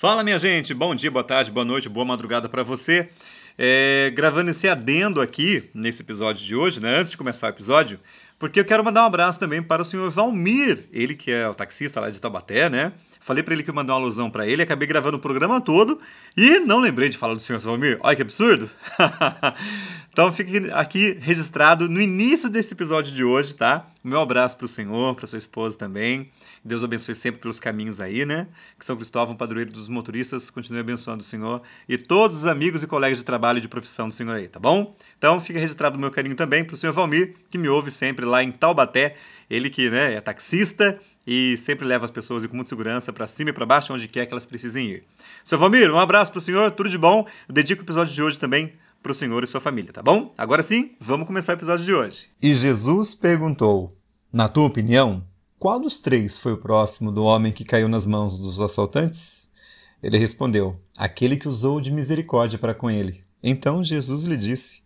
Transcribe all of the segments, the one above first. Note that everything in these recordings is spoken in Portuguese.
Fala, minha gente. Bom dia, boa tarde, boa noite, boa madrugada para você. É, gravando esse adendo aqui nesse episódio de hoje, né? Antes de começar o episódio, porque eu quero mandar um abraço também para o senhor Valmir, ele que é o taxista lá de Taubaté, né? Falei para ele que eu mandar uma alusão para ele, acabei gravando o programa todo e não lembrei de falar do senhor Valmir. Olha que absurdo! então fique aqui registrado no início desse episódio de hoje, tá? Meu abraço para o senhor, para sua esposa também. Deus abençoe sempre pelos caminhos aí, né? Que São Cristóvão, padroeiro dos motoristas, continue abençoando o senhor e todos os amigos e colegas de trabalho e de profissão do senhor aí, tá bom? Então fica registrado o meu carinho também para o senhor Valmir, que me ouve sempre lá em Taubaté. Ele que né, é taxista e sempre leva as pessoas com muita segurança para cima e para baixo, onde quer que elas precisem ir. Seu Valmir, um abraço para o senhor, tudo de bom. Eu dedico o episódio de hoje também para o senhor e sua família, tá bom? Agora sim, vamos começar o episódio de hoje. E Jesus perguntou: Na tua opinião, qual dos três foi o próximo do homem que caiu nas mãos dos assaltantes? Ele respondeu: Aquele que usou de misericórdia para com ele. Então Jesus lhe disse: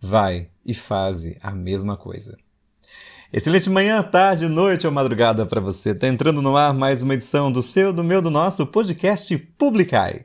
Vai e faze a mesma coisa. Excelente manhã, tarde, noite ou madrugada para você. Tá entrando no ar mais uma edição do seu, do meu, do nosso podcast Publicai.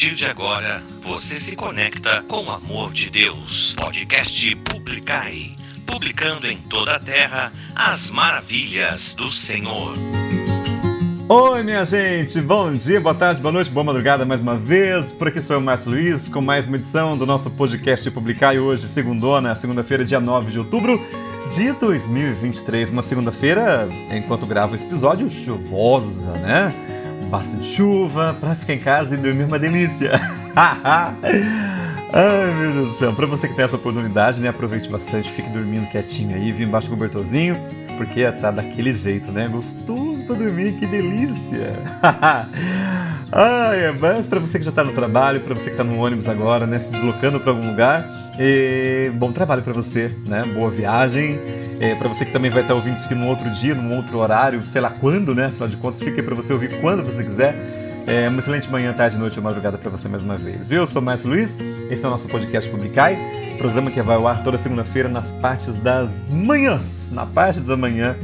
partir de agora, você se conecta com o amor de Deus. Podcast Publicai. Publicando em toda a terra as maravilhas do Senhor. Oi, minha gente! Bom dia, boa tarde, boa noite, boa madrugada mais uma vez. Por aqui sou eu, Márcio Luiz, com mais uma edição do nosso podcast Publicai. Hoje, segundona, segunda-feira, dia 9 de outubro de 2023. Uma segunda-feira, enquanto gravo esse episódio, chuvosa, né? Bastante chuva, pra ficar em casa e dormir uma delícia. Ai, meu Deus do céu. Pra você que tem essa oportunidade, né? Aproveite bastante, fique dormindo quietinho aí, vim embaixo do cobertorzinho, porque tá daquele jeito, né? Gostoso pra dormir, que delícia. Ai, é mas pra você que já tá no trabalho, pra você que tá no ônibus agora, né? Se deslocando pra algum lugar, e... bom trabalho pra você, né? Boa viagem. É, para você que também vai estar ouvindo isso aqui num outro dia, num outro horário, sei lá quando, né? Afinal de contas, fica aí pra você ouvir quando você quiser. É uma excelente manhã, tarde, noite ou madrugada para você mais uma vez. Eu sou o Márcio Luiz, esse é o nosso podcast Publicai, programa que vai ao ar toda segunda-feira nas partes das manhãs. Na parte da manhã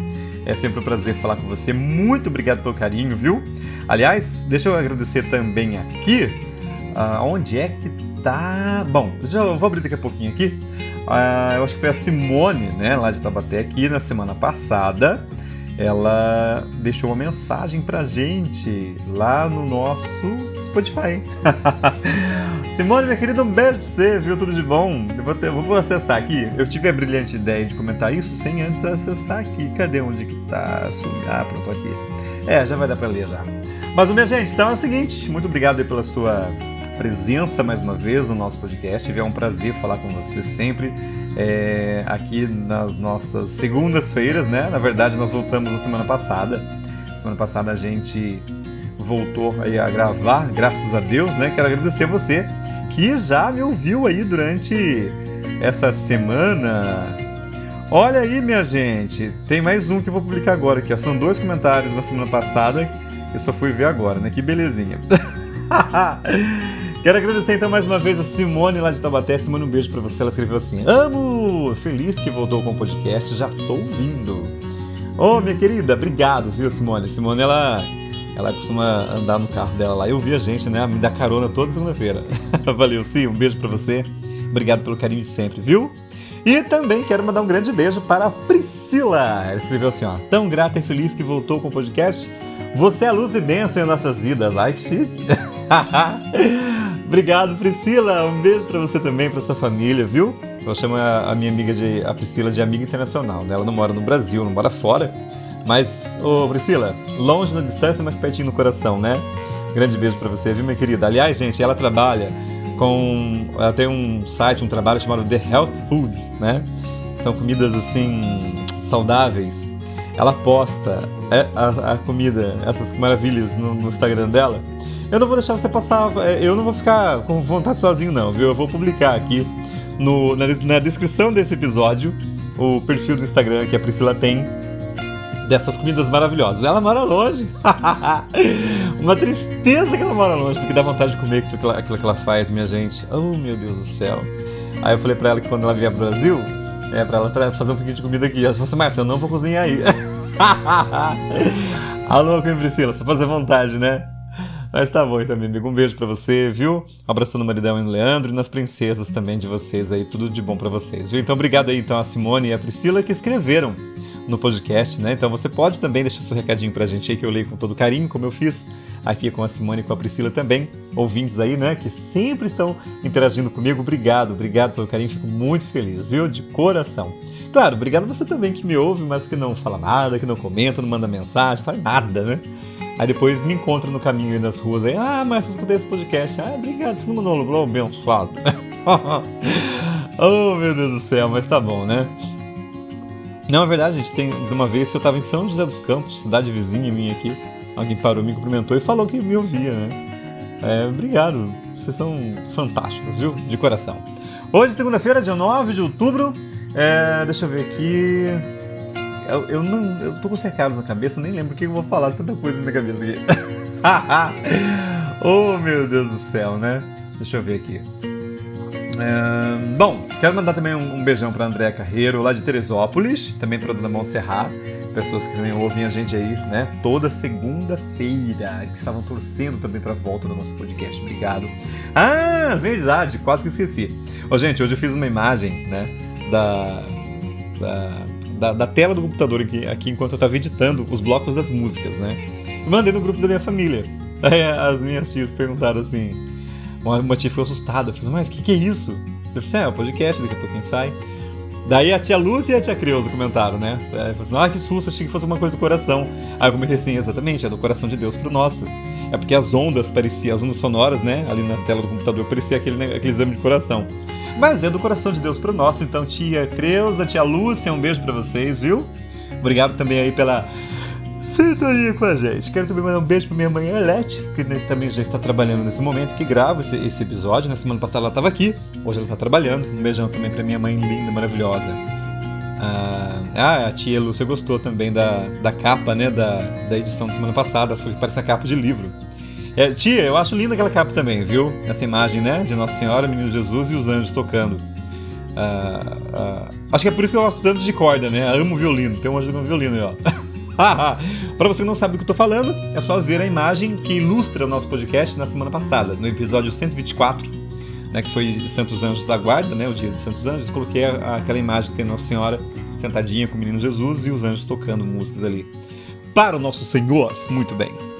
é sempre um prazer falar com você. Muito obrigado pelo carinho, viu? Aliás, deixa eu agradecer também aqui. Uh, onde é que tá? Bom, já vou abrir daqui a pouquinho aqui. Uh, eu acho que foi a Simone, né, lá de Tabaté, aqui na semana passada ela deixou uma mensagem pra gente lá no nosso Spotify. Simone, minha querida, um beijo pra você, viu? Tudo de bom? Eu vou, ter, vou acessar aqui. Eu tive a brilhante ideia de comentar isso sem antes acessar aqui. Cadê onde que tá? Ah, pronto, aqui. É, já vai dar pra ler já. Mas, minha gente, então é o seguinte, muito obrigado pela sua presença mais uma vez no nosso podcast. É um prazer falar com você sempre é, aqui nas nossas segundas-feiras, né? Na verdade, nós voltamos na semana passada. Semana passada a gente voltou a gravar, graças a Deus, né? Quero agradecer a você que já me ouviu aí durante essa semana. Olha aí, minha gente, tem mais um que eu vou publicar agora aqui. Ó. São dois comentários da semana passada eu só fui ver agora, né? Que belezinha. Quero agradecer então mais uma vez a Simone lá de Tabaté. Simone, um beijo para você. Ela escreveu assim: Amo! Feliz que voltou com o podcast, já tô ouvindo. Ô, oh, minha querida, obrigado, viu, Simone? Simone, ela, ela costuma andar no carro dela lá. Eu vi a gente, né? Me dá carona toda segunda-feira. Valeu, sim, um beijo para você. Obrigado pelo carinho de sempre, viu? E também quero mandar um grande beijo para a Priscila. Ela escreveu assim, ó. Tão grata e feliz que voltou com o podcast. Você é luz e bênção em nossas vidas. Ai, que chique. Obrigado, Priscila. Um beijo para você também, para sua família, viu? Eu chamo a, minha amiga de a Priscila de amiga internacional. Né? Ela não mora no Brasil, não mora fora. Mas, ô Priscila, longe na distância, mas pertinho no coração, né? Grande beijo para você, viu, minha querida? Aliás, gente, ela trabalha com. Ela tem um site, um trabalho chamado The Health Foods, né? São comidas assim saudáveis ela posta é, a, a comida, essas maravilhas no, no, Instagram dela, eu não vou deixar você passar. É, eu não vou ficar com vontade sozinho, não, viu? Eu vou publicar aqui no, na, na descrição desse episódio o perfil do Instagram que a Priscila tem dessas comidas maravilhosas. Ela mora longe. Uma tristeza que ela mora longe, porque dá vontade de comer aquilo, aquilo que ela faz, minha gente. Oh, meu Deus do céu. Aí eu falei pra ela que quando ela vier pro Brasil, é pra ela fazer um pouquinho de comida aqui. Ela falou assim, Márcia, eu não vou cozinhar aí. Alô, com Priscila, só fazer vontade, né? Mas tá bom então, amigo. Um beijo para você, viu? Abraço no maridão e no Leandro e nas princesas também de vocês aí. Tudo de bom para vocês, viu? Então, obrigado aí então a Simone e a Priscila que escreveram no podcast, né? Então você pode também deixar seu recadinho pra gente aí que eu leio com todo carinho, como eu fiz aqui com a Simone e com a Priscila também, ouvintes aí, né, que sempre estão interagindo comigo. Obrigado, obrigado pelo carinho, fico muito feliz, viu? De coração. Claro, obrigado você também que me ouve, mas que não fala nada, que não comenta, não manda mensagem, faz nada, né? Aí depois me encontra no caminho aí nas ruas aí, ah, mas eu escutei esse podcast. Ah, obrigado, você não um abençoado. oh, meu Deus do céu, mas tá bom, né? Não, é verdade, gente. Tem de uma vez que eu estava em São José dos Campos, cidade vizinha minha aqui. Alguém parou, me cumprimentou e falou que me ouvia, né? É, obrigado. Vocês são fantásticos, viu? De coração. Hoje, segunda-feira, dia 9 de outubro. É, deixa eu ver aqui. Eu, eu, não. Eu tô com cercados na cabeça, nem lembro o que eu vou falar, tanta coisa na minha cabeça aqui. oh, meu Deus do céu, né? Deixa eu ver aqui. É, bom, quero mandar também um, um beijão para Andréa Carreiro, lá de Teresópolis, também para Dona Monserrat, pessoas que também ouvem a gente aí, né, toda segunda-feira, que estavam torcendo também para volta do nosso podcast. Obrigado. Ah, verdade, quase que esqueci. Ô, gente, hoje eu fiz uma imagem, né, da, da, da, da tela do computador aqui, aqui enquanto eu estava editando os blocos das músicas, né, e mandei no grupo da minha família. Aí as minhas tias perguntaram assim uma tia ficou assustada. Falei, mas o que, que é isso? Eu falei, é, o podcast, daqui a pouquinho sai. Daí a tia Lúcia e a tia Creuza comentaram, né? Eu falei assim, ah, que susto, achei que fosse uma coisa do coração. Aí eu comentei assim, exatamente, é do coração de Deus pro nosso. É porque as ondas pareciam, as ondas sonoras, né? Ali na tela do computador, parecia aquele, né, aquele exame de coração. Mas é do coração de Deus pro nosso, então tia Creuza, tia Lúcia, um beijo para vocês, viu? Obrigado também aí pela sintonia com a gente. Quero também mandar um beijo pra minha mãe Elete, que também já está trabalhando nesse momento, que grava esse, esse episódio. Na semana passada ela estava aqui, hoje ela está trabalhando. Um beijão também pra minha mãe linda, maravilhosa. Ah, ah, a tia Lúcia gostou também da, da capa, né, da, da edição da semana passada, foi que parece a capa de livro. É, tia, eu acho linda aquela capa também, viu? Essa imagem, né, de Nossa Senhora, Menino Jesus e os anjos tocando. Ah, ah, acho que é por isso que eu gosto tanto de corda, né? Amo violino, tem um anjo com violino aí, ó. Para você que não sabe do que eu tô falando, é só ver a imagem que ilustra o nosso podcast na semana passada, no episódio 124, né, que foi Santos Anjos da Guarda, né, o dia dos Santos Anjos. Coloquei aquela imagem que tem Nossa Senhora sentadinha com o menino Jesus e os anjos tocando músicas ali. Para o nosso Senhor, muito bem.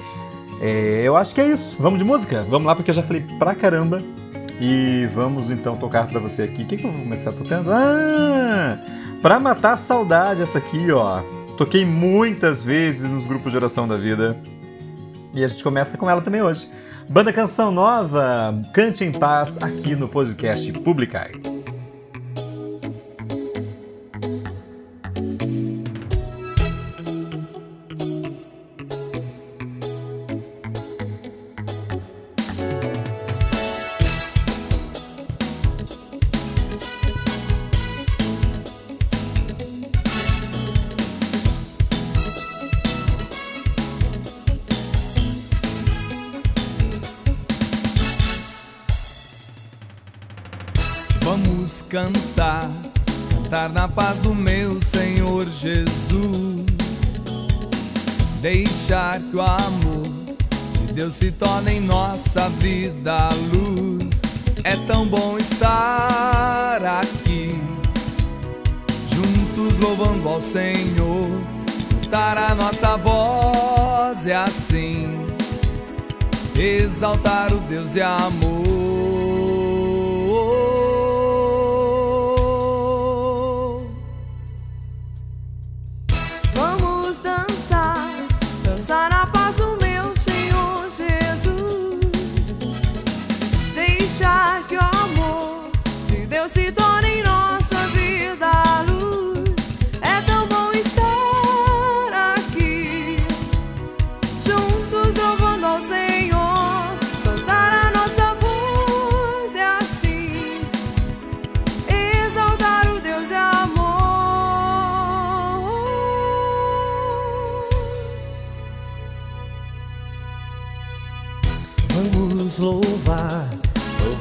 É, eu acho que é isso. Vamos de música? Vamos lá, porque eu já falei pra caramba. E vamos então tocar para você aqui. O que, que eu vou começar tocando? Ah! Pra matar a saudade, essa aqui, ó. Toquei muitas vezes nos grupos de oração da vida. E a gente começa com ela também hoje. Banda Canção Nova, Cante em Paz, aqui no podcast Publicai. Que o amor de Deus se torne em nossa vida a luz. É tão bom estar aqui, juntos louvando ao Senhor. Escutar a nossa voz é assim, exaltar o Deus de amor.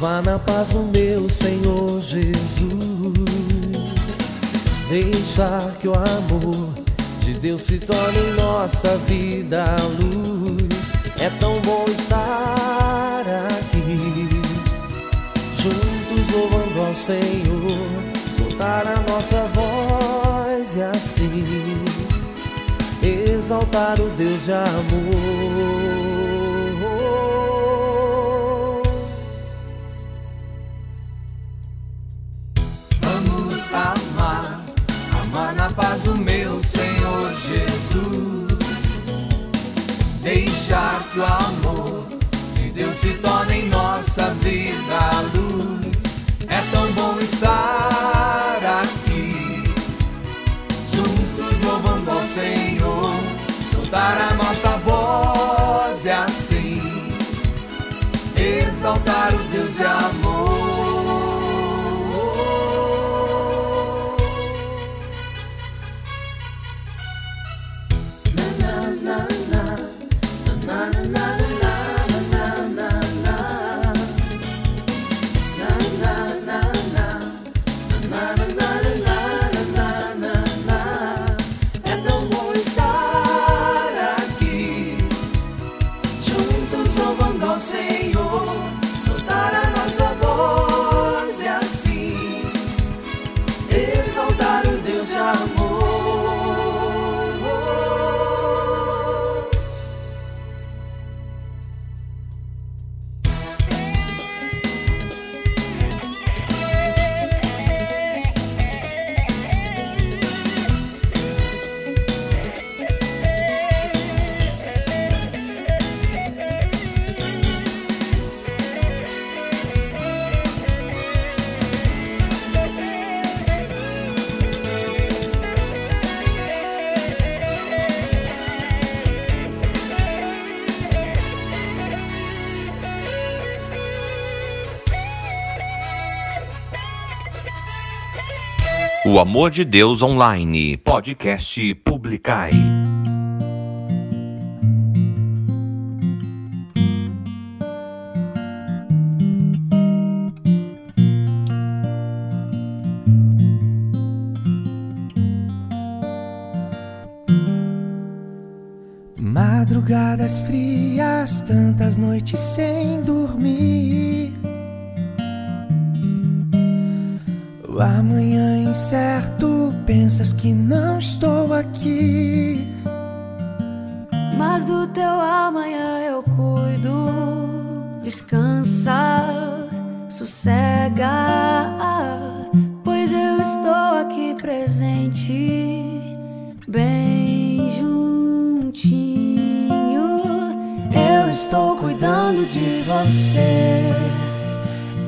Louvar na paz o meu Senhor Jesus. Deixar que o amor de Deus se torne em nossa vida a luz. É tão bom estar aqui, juntos louvando ao Senhor, soltar a nossa voz e assim exaltar o Deus de amor. Paz o meu Senhor Jesus. Deixar que o amor de Deus se torne em nossa vida a luz. É tão bom estar aqui, juntos louvando ao Senhor, soltar a nossa voz e assim exaltar o Deus de amor. O Amor de Deus Online, podcast Publicai. Madrugadas frias, tantas noites sem dormir. Amanhã incerto, pensas que não estou aqui. Mas do teu amanhã eu cuido. Descansa, sossega, pois eu estou aqui presente, bem juntinho. Eu estou cuidando de você.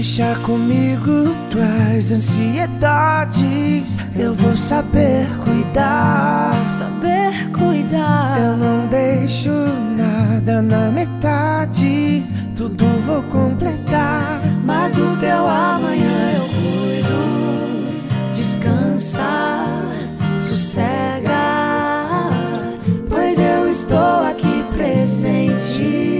Deixa comigo tuas ansiedades. Eu vou saber cuidar. Saber cuidar. Eu não deixo nada na metade. Tudo vou completar. Mas do teu amanhã eu cuido. Descansa, sossega. Pois eu estou aqui presente.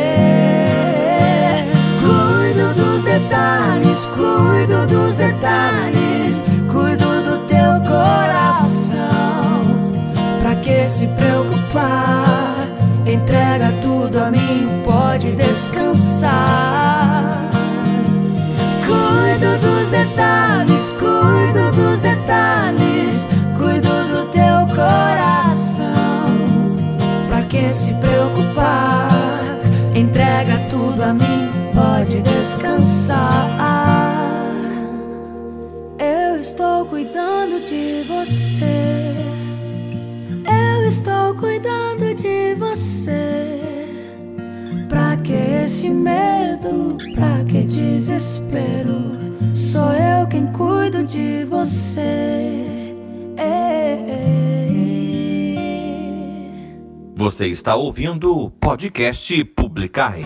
detalhes cuido dos detalhes, cuido do teu coração. Pra que se preocupar? Entrega tudo a mim, pode descansar. Cuido dos detalhes, cuido dos detalhes, cuido do teu coração. Pra que se preocupar? Descansar. Eu estou cuidando de você. Eu estou cuidando de você. Pra que esse medo? Pra que desespero? Sou eu quem cuido de você. Você está ouvindo o podcast Publicar.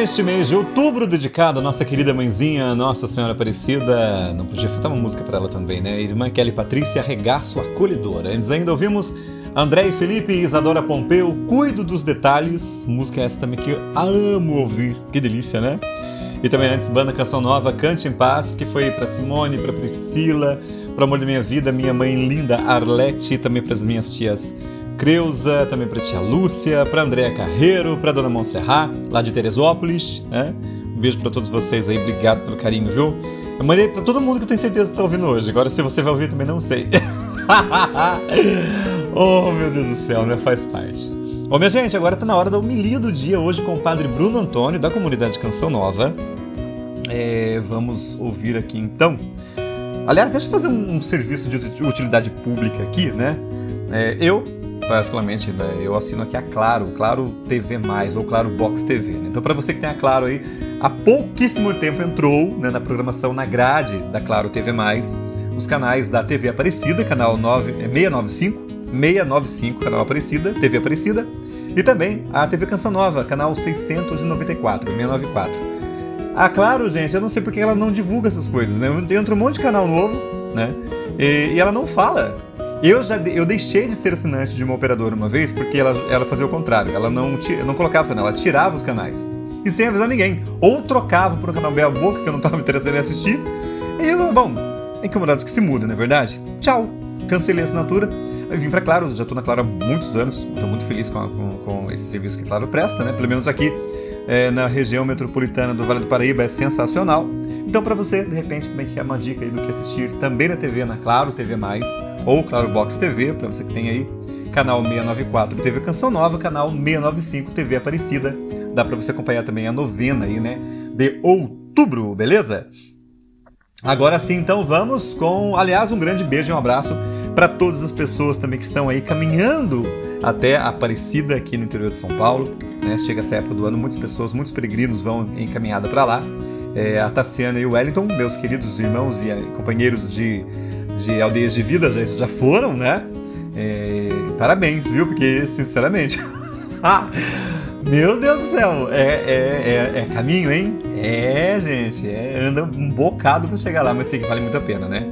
Neste mês de outubro, dedicado à nossa querida mãezinha, Nossa Senhora Aparecida, não podia faltar uma música para ela também, né? Irmã Kelly Patrícia, Regaço Acolhedora. Antes ainda ouvimos André e Felipe e Isadora Pompeu, Cuido dos Detalhes, música essa também que eu amo ouvir, que delícia, né? E também antes, banda Canção Nova, Cante em Paz, que foi para Simone, para Priscila, para Amor da Minha Vida, minha mãe linda Arlete, também para as minhas tias Creuza, também para tia Lúcia, para Andréa Carreiro, para dona Montserrat, lá de Teresópolis, né? Um beijo para todos vocês aí, obrigado pelo carinho, viu? Eu mandei para todo mundo que eu tenho certeza que tá ouvindo hoje. Agora se você vai ouvir também não sei. oh, meu Deus do céu, né? Faz parte. Bom, minha gente, agora tá na hora da homilia do dia, hoje com o padre Bruno Antônio, da comunidade Canção Nova. É, vamos ouvir aqui então. Aliás, deixa eu fazer um, um serviço de utilidade pública aqui, né? É, eu, particularmente, né, eu assino aqui a Claro, Claro TV+, ou Claro Box TV. né? Então, para você que tem a Claro aí, há pouquíssimo tempo entrou né, na programação, na grade da Claro TV+, os canais da TV Aparecida, canal 9, é 695, 695, canal Aparecida, TV Aparecida, e também a TV Canção Nova, canal 694, 694. Ah, claro, gente, eu não sei porque ela não divulga essas coisas, né? Entra um monte de canal novo, né? E, e ela não fala. Eu já eu deixei de ser assinante de uma operadora uma vez porque ela, ela fazia o contrário. Ela não, não colocava ela tirava os canais. E sem avisar ninguém. Ou trocava por um canal meia boca que eu não estava interessado em assistir. E eu, bom, incomodados que se muda, não é verdade? Tchau. Cancelei a assinatura. Eu vim pra Claro, já tô na Claro há muitos anos. Estou muito feliz com, a- com, com esse serviço que a Claro presta, né? Pelo menos aqui é, na região metropolitana do Vale do Paraíba é sensacional. Então, para você, de repente, também quer uma dica aí do que assistir também na TV, na Claro TV+, ou Claro Box TV, para você que tem aí canal 694 TV Canção Nova, canal 695 TV Aparecida. Dá para você acompanhar também a novena aí, né, de outubro, beleza? Agora sim, então vamos com, aliás, um grande beijo e um abraço para todas as pessoas também que estão aí caminhando até Aparecida aqui no interior de São Paulo. Né? Chega essa época do ano, muitas pessoas, muitos peregrinos vão em caminhada para lá. É, a Tassiana e o Wellington, meus queridos irmãos e companheiros de, de aldeias de vida, já, já foram, né? É, parabéns, viu? Porque, sinceramente. Meu Deus do céu, é, é, é, é, caminho, hein? É, gente, é, anda um bocado para chegar lá, mas sei que vale muito a pena, né?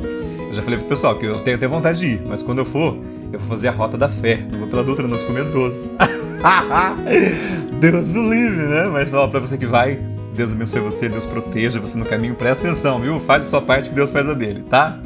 Eu já falei pro pessoal que eu tenho até vontade de ir, mas quando eu for, eu vou fazer a rota da fé. Não vou pela doutra, não, sou medroso. Deus o livre, né? Mas ó, pra você que vai, Deus abençoe você, Deus proteja você no caminho. Presta atenção, viu? Faz a sua parte que Deus faz a dele, tá?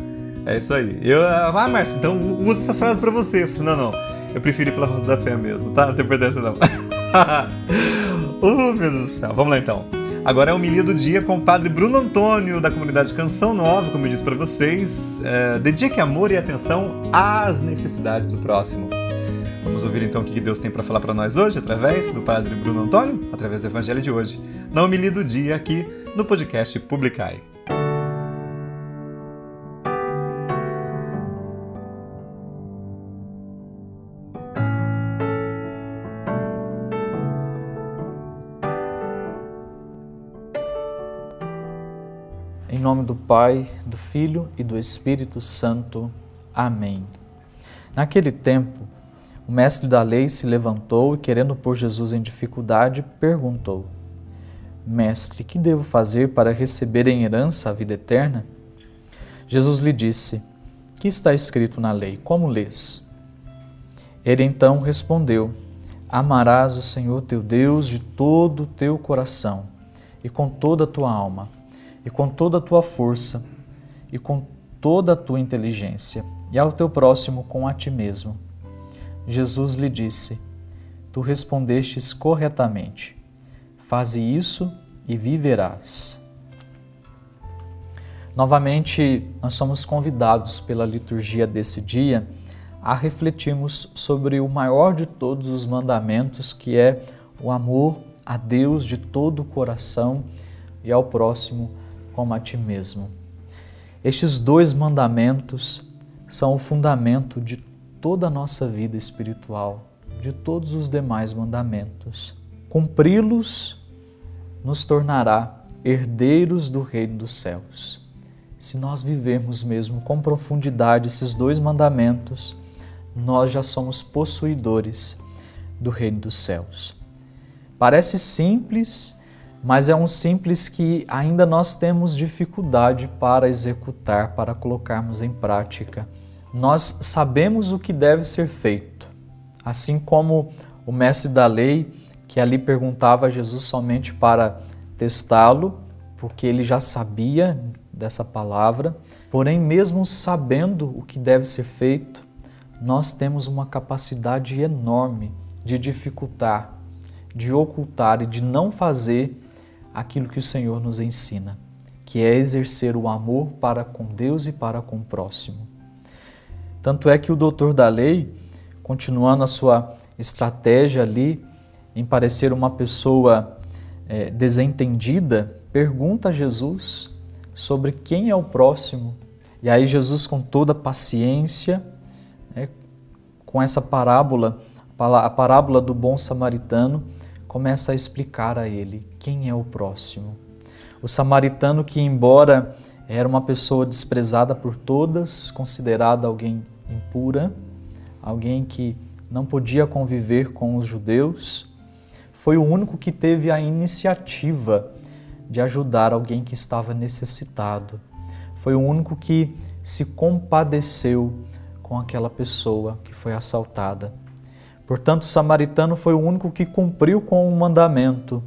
É isso aí. Eu, ah, Márcio, então usa essa frase pra você. Eu falei, não, não. Eu prefiro ir pela rota da fé mesmo, tá? Não tem importância não. oh, meu Deus do céu. Vamos lá então. Agora é o homilia do dia com o padre Bruno Antônio, da comunidade Canção Nova, como eu disse para vocês. É, dedique amor e atenção às necessidades do próximo. Vamos ouvir então o que Deus tem para falar para nós hoje, através do padre Bruno Antônio, através do evangelho de hoje, na homilia do dia aqui no podcast Publicai. Nome do Pai, do Filho e do Espírito Santo. Amém. Naquele tempo, o mestre da lei se levantou e, querendo pôr Jesus em dificuldade, perguntou: Mestre, que devo fazer para receber em herança a vida eterna? Jesus lhe disse: Que está escrito na lei? Como lês? Ele então respondeu: Amarás o Senhor teu Deus de todo o teu coração e com toda a tua alma e com toda a tua força e com toda a tua inteligência, e ao teu próximo com a ti mesmo. Jesus lhe disse: Tu respondestes corretamente. Faze isso e viverás. Novamente, nós somos convidados pela liturgia desse dia a refletirmos sobre o maior de todos os mandamentos, que é o amor a Deus de todo o coração e ao próximo como a ti mesmo. Estes dois mandamentos são o fundamento de toda a nossa vida espiritual, de todos os demais mandamentos. Cumpri-los nos tornará herdeiros do reino dos céus. Se nós vivermos mesmo com profundidade esses dois mandamentos, nós já somos possuidores do reino dos céus. Parece simples mas é um simples que ainda nós temos dificuldade para executar, para colocarmos em prática. Nós sabemos o que deve ser feito, assim como o mestre da lei, que ali perguntava a Jesus somente para testá-lo, porque ele já sabia dessa palavra, porém, mesmo sabendo o que deve ser feito, nós temos uma capacidade enorme de dificultar, de ocultar e de não fazer aquilo que o Senhor nos ensina, que é exercer o amor para com Deus e para com o próximo. Tanto é que o doutor da lei, continuando a sua estratégia ali, em parecer uma pessoa é, desentendida, pergunta a Jesus sobre quem é o próximo. E aí, Jesus, com toda paciência, né, com essa parábola, a parábola do bom samaritano, começa a explicar a ele quem é o próximo. O samaritano, que embora era uma pessoa desprezada por todas, considerada alguém impura, alguém que não podia conviver com os judeus, foi o único que teve a iniciativa de ajudar alguém que estava necessitado. Foi o único que se compadeceu com aquela pessoa que foi assaltada. Portanto, o samaritano foi o único que cumpriu com o mandamento,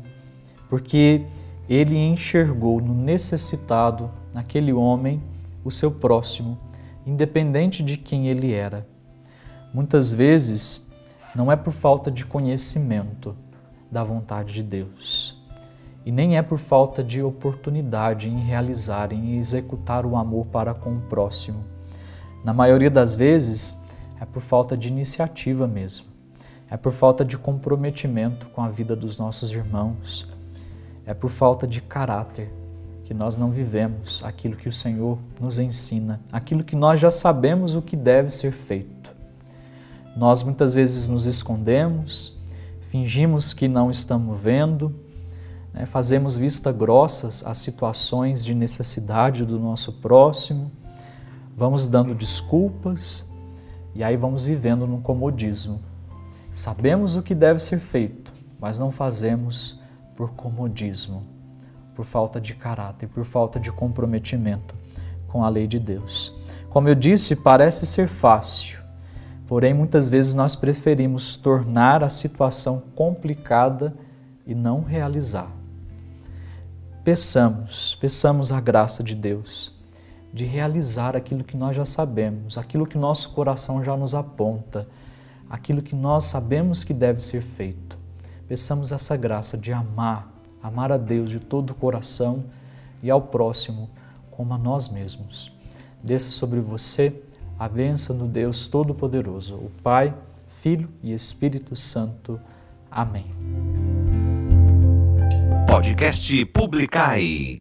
porque ele enxergou no necessitado, naquele homem, o seu próximo, independente de quem ele era. Muitas vezes, não é por falta de conhecimento da vontade de Deus, E nem é por falta de oportunidade em realizar, em executar o amor para com o próximo. Na maioria das vezes, é por falta de iniciativa mesmo. É por falta de comprometimento com a vida dos nossos irmãos. É por falta de caráter que nós não vivemos aquilo que o Senhor nos ensina, aquilo que nós já sabemos o que deve ser feito. Nós muitas vezes nos escondemos, fingimos que não estamos vendo, né? fazemos vista grossas às situações de necessidade do nosso próximo, vamos dando desculpas e aí vamos vivendo num comodismo. Sabemos o que deve ser feito, mas não fazemos por comodismo por falta de caráter, por falta de comprometimento com a lei de Deus. Como eu disse, parece ser fácil, porém muitas vezes nós preferimos tornar a situação complicada e não realizar. Peçamos, peçamos a graça de Deus de realizar aquilo que nós já sabemos, aquilo que nosso coração já nos aponta, aquilo que nós sabemos que deve ser feito. Peçamos essa graça de amar amar a Deus de todo o coração e ao próximo como a nós mesmos. Desça sobre você a bênção do Deus Todo-Poderoso, o Pai, Filho e Espírito Santo. Amém. Podcast Publicai.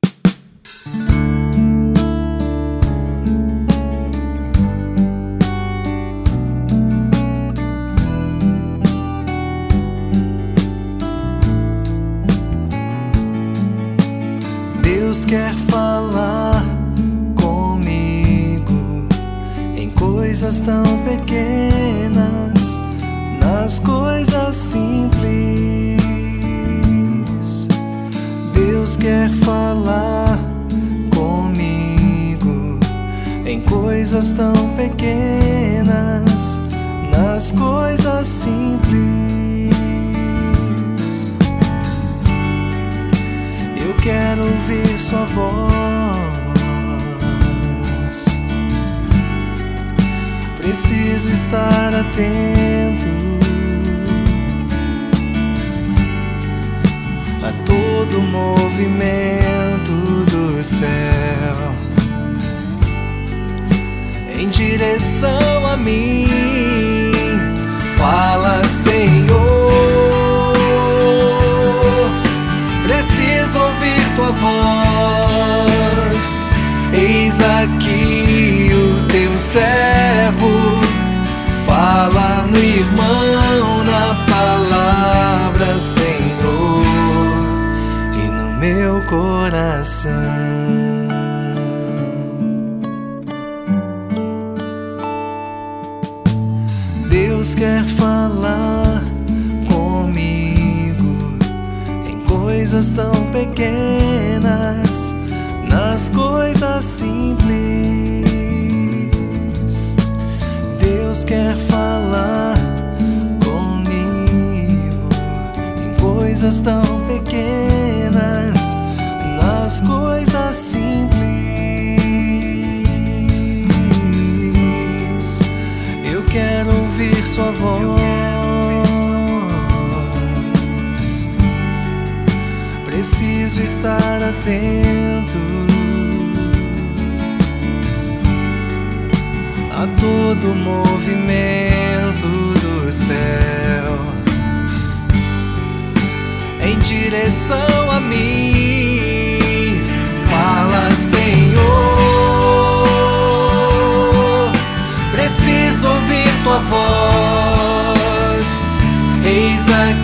Deus quer falar comigo em coisas tão pequenas, nas coisas simples. Deus quer falar comigo em coisas tão pequenas, nas coisas simples. Sua voz. Preciso estar atento a todo movimento do céu em direção a mim. Fala, servo, fala no irmão, na palavra, Senhor, e no meu coração. Deus quer falar coisas tão pequenas, nas coisas simples. Deus quer falar comigo em coisas tão pequenas, nas coisas simples. Eu quero ouvir Sua voz. preciso estar atento todo movimento do céu em direção a mim. Fala, Senhor, preciso ouvir tua voz. Eis aqui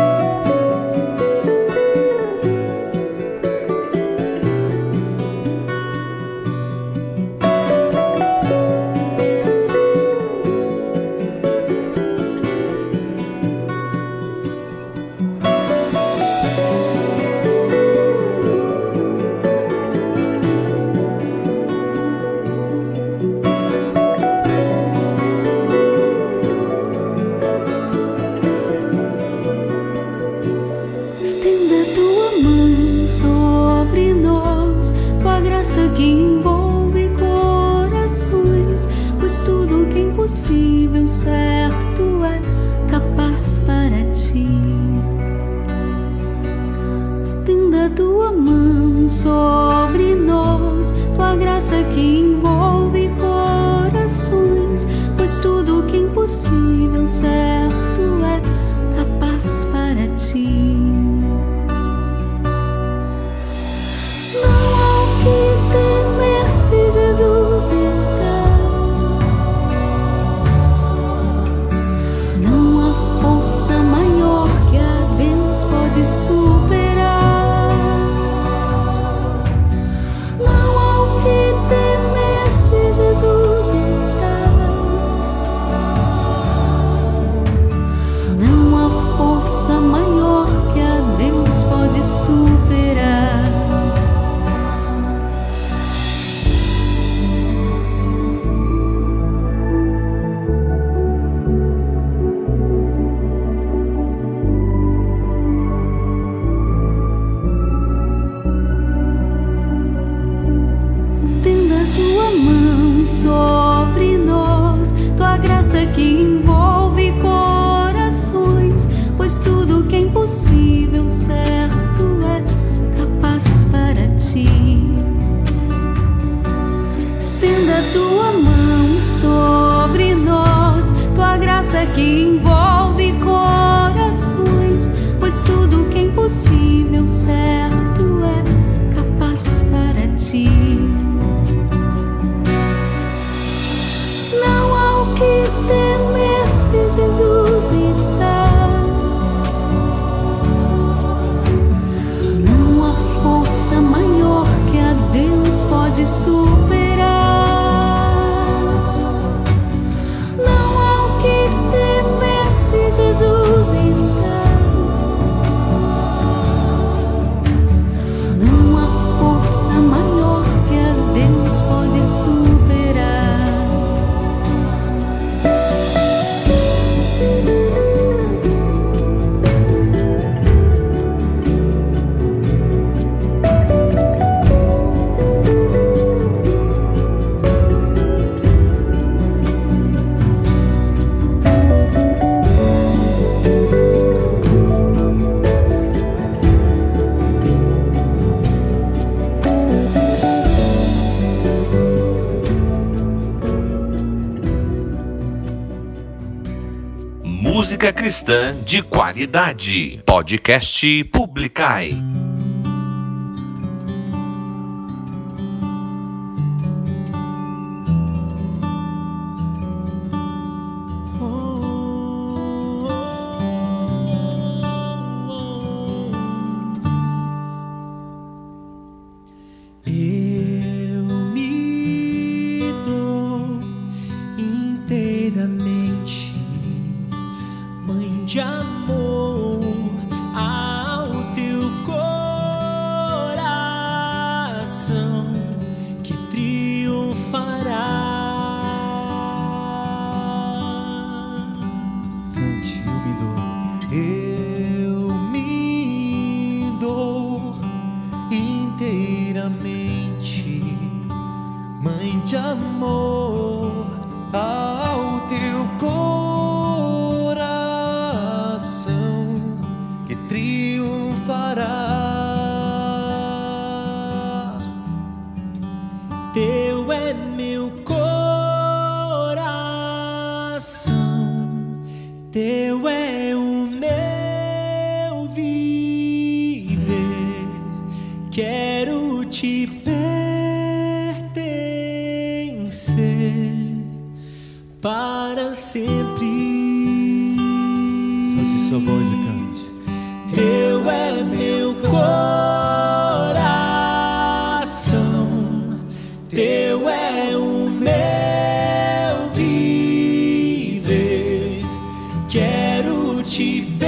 Cristã de qualidade. Podcast Publicai. Te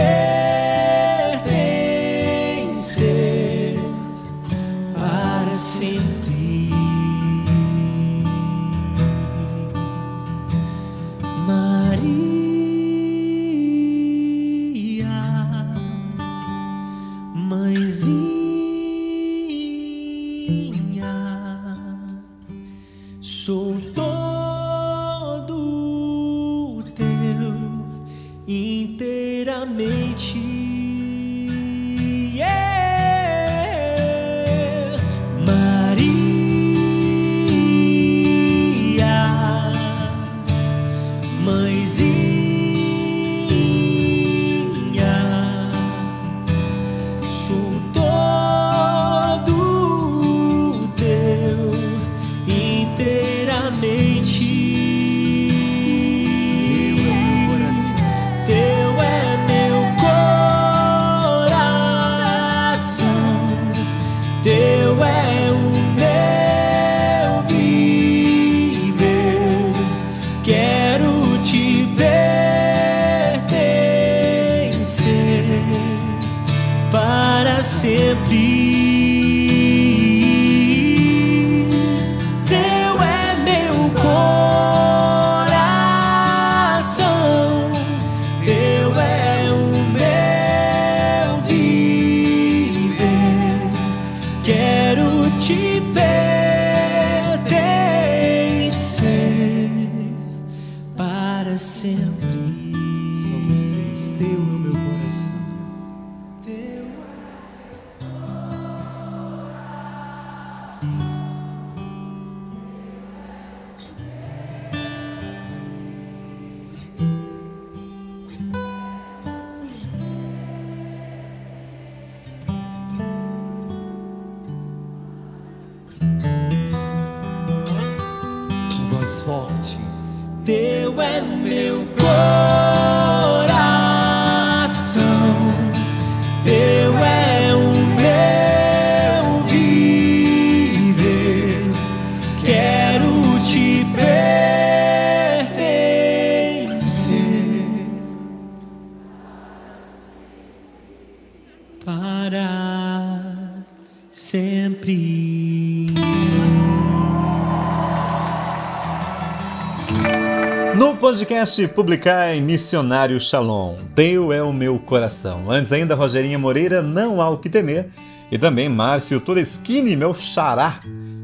podcast Publicar em Missionário Shalom, Teu é o meu coração. Antes ainda, Rogerinha Moreira, Não há o que temer. E também Márcio Toreschini, meu xará.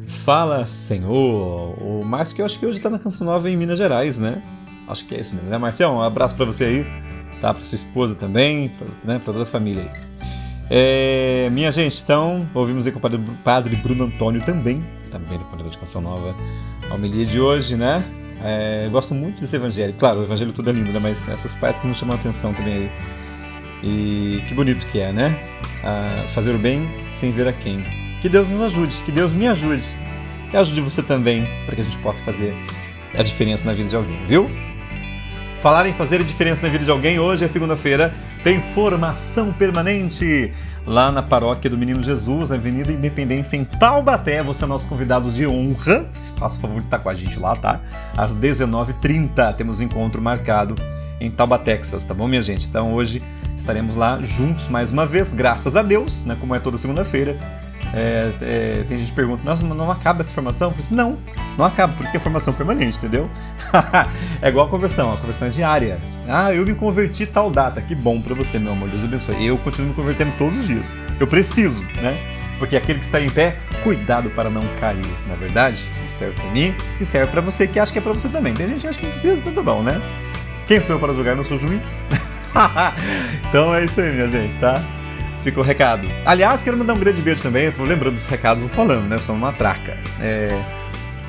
Fala, Senhor. O Márcio que eu acho que hoje tá na Canção Nova em Minas Gerais, né? Acho que é isso mesmo, né, Marcelo? Um abraço pra você aí, tá? Pra sua esposa também, pra, né? pra toda a família aí. É, minha gente, então, ouvimos aí com o padre, padre Bruno Antônio também, também do Comandante de Canção Nova, a homilia de hoje, né? É, gosto muito desse evangelho. Claro, o evangelho todo é lindo, né? Mas essas partes que nos chamam a atenção também aí. E que bonito que é, né? Fazer o bem sem ver a quem. Que Deus nos ajude, que Deus me ajude. E ajude você também, para que a gente possa fazer a diferença na vida de alguém, viu? Falar em fazer a diferença na vida de alguém, hoje é segunda-feira, tem formação permanente lá na paróquia do Menino Jesus, Avenida Independência, em Taubaté. Você é nosso convidado de honra. Faça o favor de estar com a gente lá, tá? Às 19h30 temos um encontro marcado em Taubaté, Texas, tá bom, minha gente? Então hoje estaremos lá juntos mais uma vez, graças a Deus, né? Como é toda segunda-feira. É, é, tem gente que pergunta, nossa, mas não acaba essa formação? Eu falei assim, não, não acaba, por isso que é formação permanente, entendeu? é igual a conversão, a conversão é diária. Ah, eu me converti tal data, que bom pra você, meu amor, Deus abençoe. Eu continuo me convertendo todos os dias. Eu preciso, né? Porque aquele que está em pé, cuidado para não cair. Na verdade, isso serve pra mim e serve pra você que acha que é pra você também. Tem gente que acha que não precisa, tá bom, né? Quem sou eu para julgar? Não sou juiz. então é isso aí, minha gente, tá? Fica o recado. Aliás, quero mandar um grande beijo também. Eu tô lembrando dos recados, vou falando, né? Eu sou uma traca. É,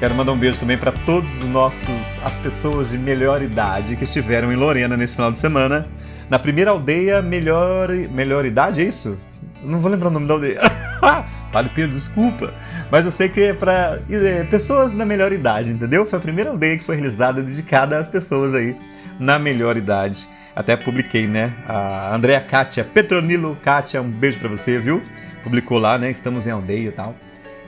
quero mandar um beijo também para todos os nossos, as pessoas de melhor idade que estiveram em Lorena nesse final de semana. Na primeira aldeia, melhor, melhor idade, é isso? Não vou lembrar o nome da aldeia. Padre Pedro, desculpa. Mas eu sei que é pra é, pessoas na melhor idade, entendeu? Foi a primeira aldeia que foi realizada dedicada às pessoas aí na melhor idade. Até publiquei, né? A Andrea Kátia Petronilo Kátia, um beijo para você, viu? Publicou lá, né? Estamos em aldeia e tal.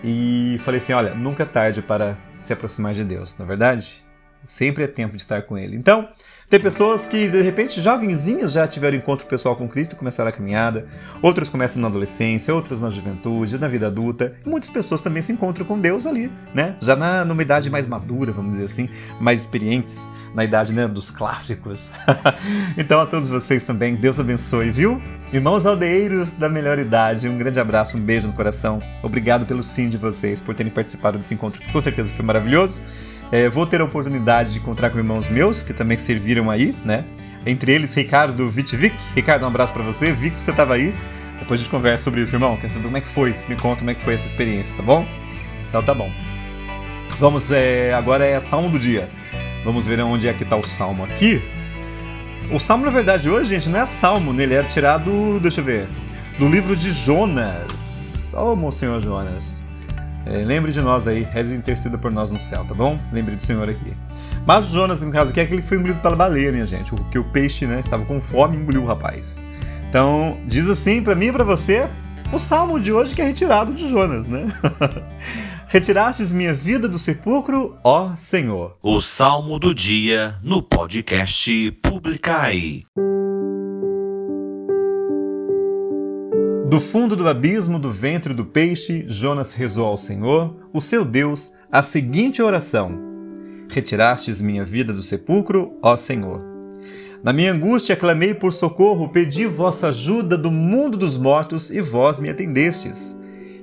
E falei assim: olha, nunca é tarde para se aproximar de Deus, não é verdade? Sempre é tempo de estar com Ele. Então, tem pessoas que, de repente, jovenzinhas já tiveram encontro pessoal com Cristo e começaram a caminhada. Outras começam na adolescência, outras na juventude, na vida adulta. E muitas pessoas também se encontram com Deus ali, né? Já na, numa idade mais madura, vamos dizer assim, mais experientes, na idade né, dos clássicos. então, a todos vocês também, Deus abençoe, viu? Irmãos aldeeiros da melhor idade, um grande abraço, um beijo no coração. Obrigado pelo sim de vocês, por terem participado desse encontro, que com certeza foi maravilhoso. É, vou ter a oportunidade de encontrar com irmãos meus, que também serviram aí, né? Entre eles, Ricardo Vitvic. Ricardo, um abraço para você. Vi que você estava aí. Depois a gente conversa sobre isso, irmão. Quero saber como é que foi. Você me conta como é que foi essa experiência, tá bom? Então tá bom. Vamos, é, agora é Salmo do dia. Vamos ver onde é que tá o Salmo aqui. O Salmo, na verdade, hoje, gente, não é Salmo, né? Ele é tirado, deixa eu ver, do livro de Jonas. Oh, Monsenhor Jonas. É, lembre de nós aí, reze interceda por nós no céu, tá bom? Lembre do Senhor aqui. Mas o Jonas, no caso aqui, é que ele foi engolido pela baleia, minha gente. Porque o peixe, né, estava com fome e engoliu o rapaz. Então, diz assim para mim e pra você, o salmo de hoje que é retirado de Jonas, né? Retirastes minha vida do sepulcro, ó Senhor. O salmo do dia no podcast Publicai. Do fundo do abismo do ventre do peixe, Jonas rezou ao Senhor, o seu Deus, a seguinte oração: Retirastes minha vida do sepulcro, ó Senhor. Na minha angústia clamei por socorro, pedi vossa ajuda do mundo dos mortos e vós me atendestes.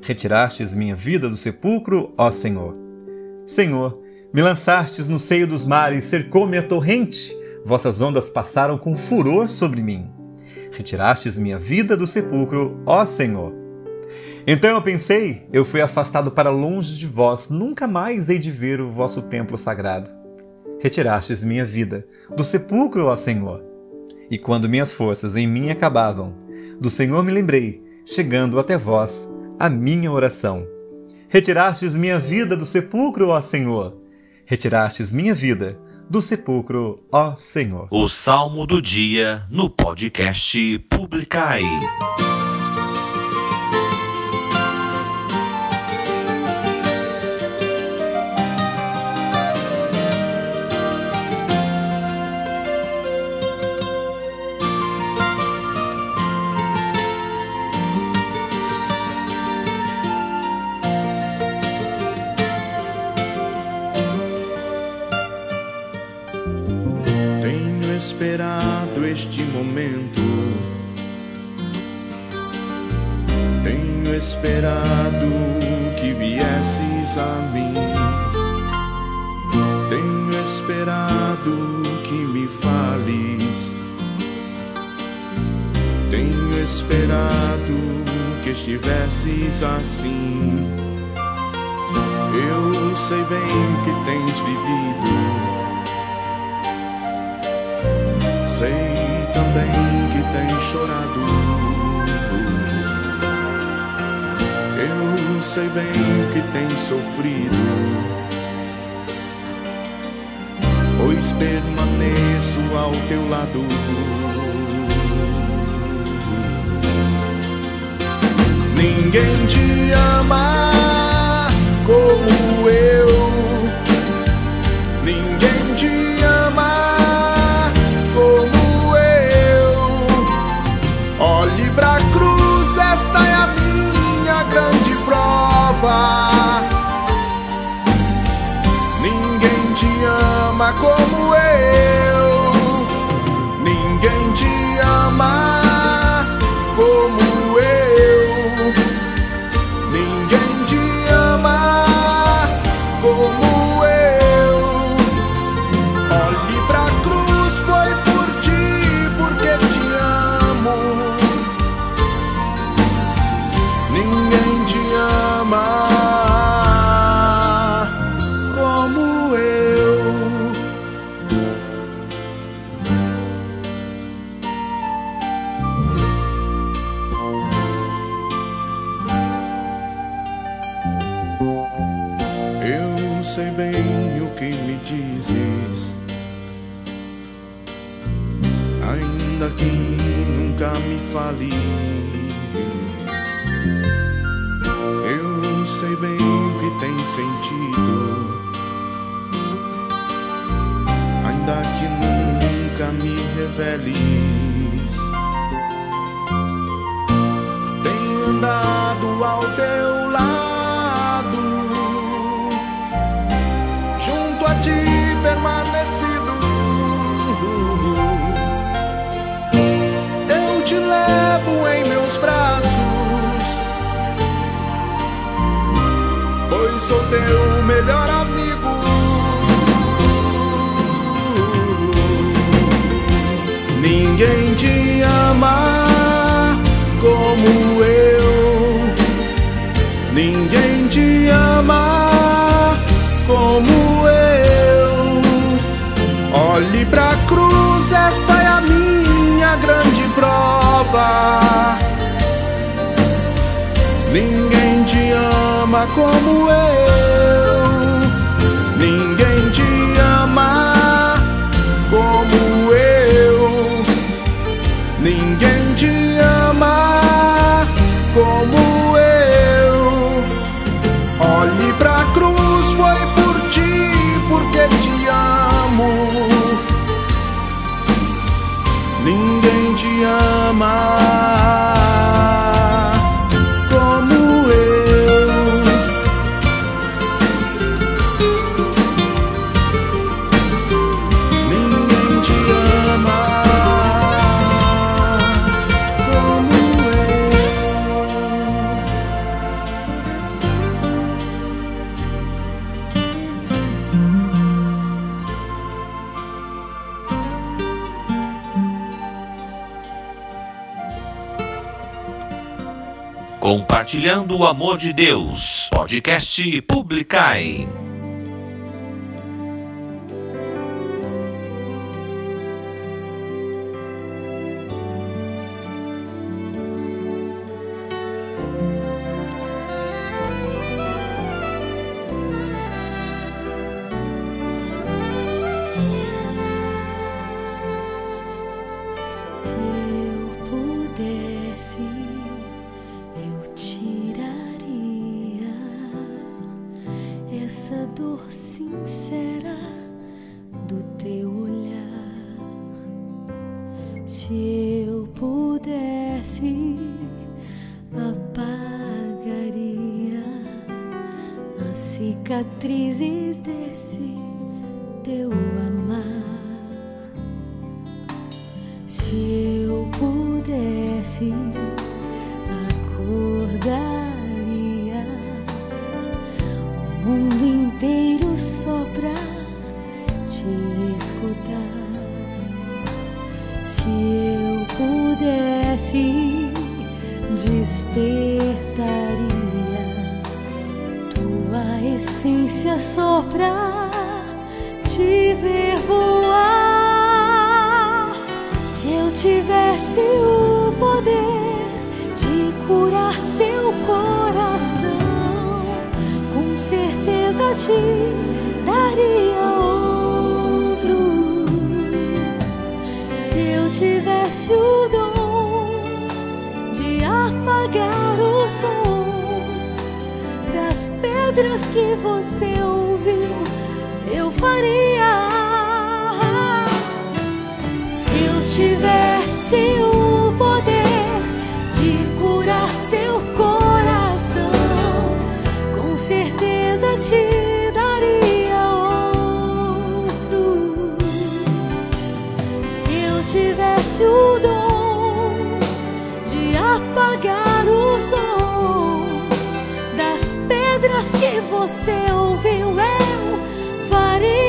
Retirastes minha vida do sepulcro, ó Senhor. Senhor, me lançastes no seio dos mares, cercou-me a torrente, vossas ondas passaram com furor sobre mim retirastes minha vida do sepulcro, ó Senhor. Então eu pensei, eu fui afastado para longe de vós, nunca mais hei de ver o vosso templo sagrado. Retirastes minha vida do sepulcro, ó Senhor. E quando minhas forças em mim acabavam, do Senhor me lembrei, chegando até vós, a minha oração. Retirastes minha vida do sepulcro, ó Senhor. Retirastes minha vida do sepulcro, ó Senhor. O salmo do dia no podcast Publicai. Esperado este momento. Tenho esperado que viesses a mim. Tenho esperado que me fales. Tenho esperado que estivesses assim. Eu sei bem que tens vivido. Sei também que tens chorado. Eu sei bem que tens sofrido. Pois permaneço ao teu lado. Ninguém te ama como eu. sentido. Ainda que nunca me revele melhor amigo. Ninguém te ama como eu. Ninguém te ama como eu. Olhe pra cruz, esta é a minha grande prova. Ninguém te ama como eu. compartilhando o amor de Deus. Podcast Publicai. tivesse o poder de curar seu coração, com certeza te daria outro. Se eu tivesse o dom de apagar os sons das pedras que você ouviu, eu faria.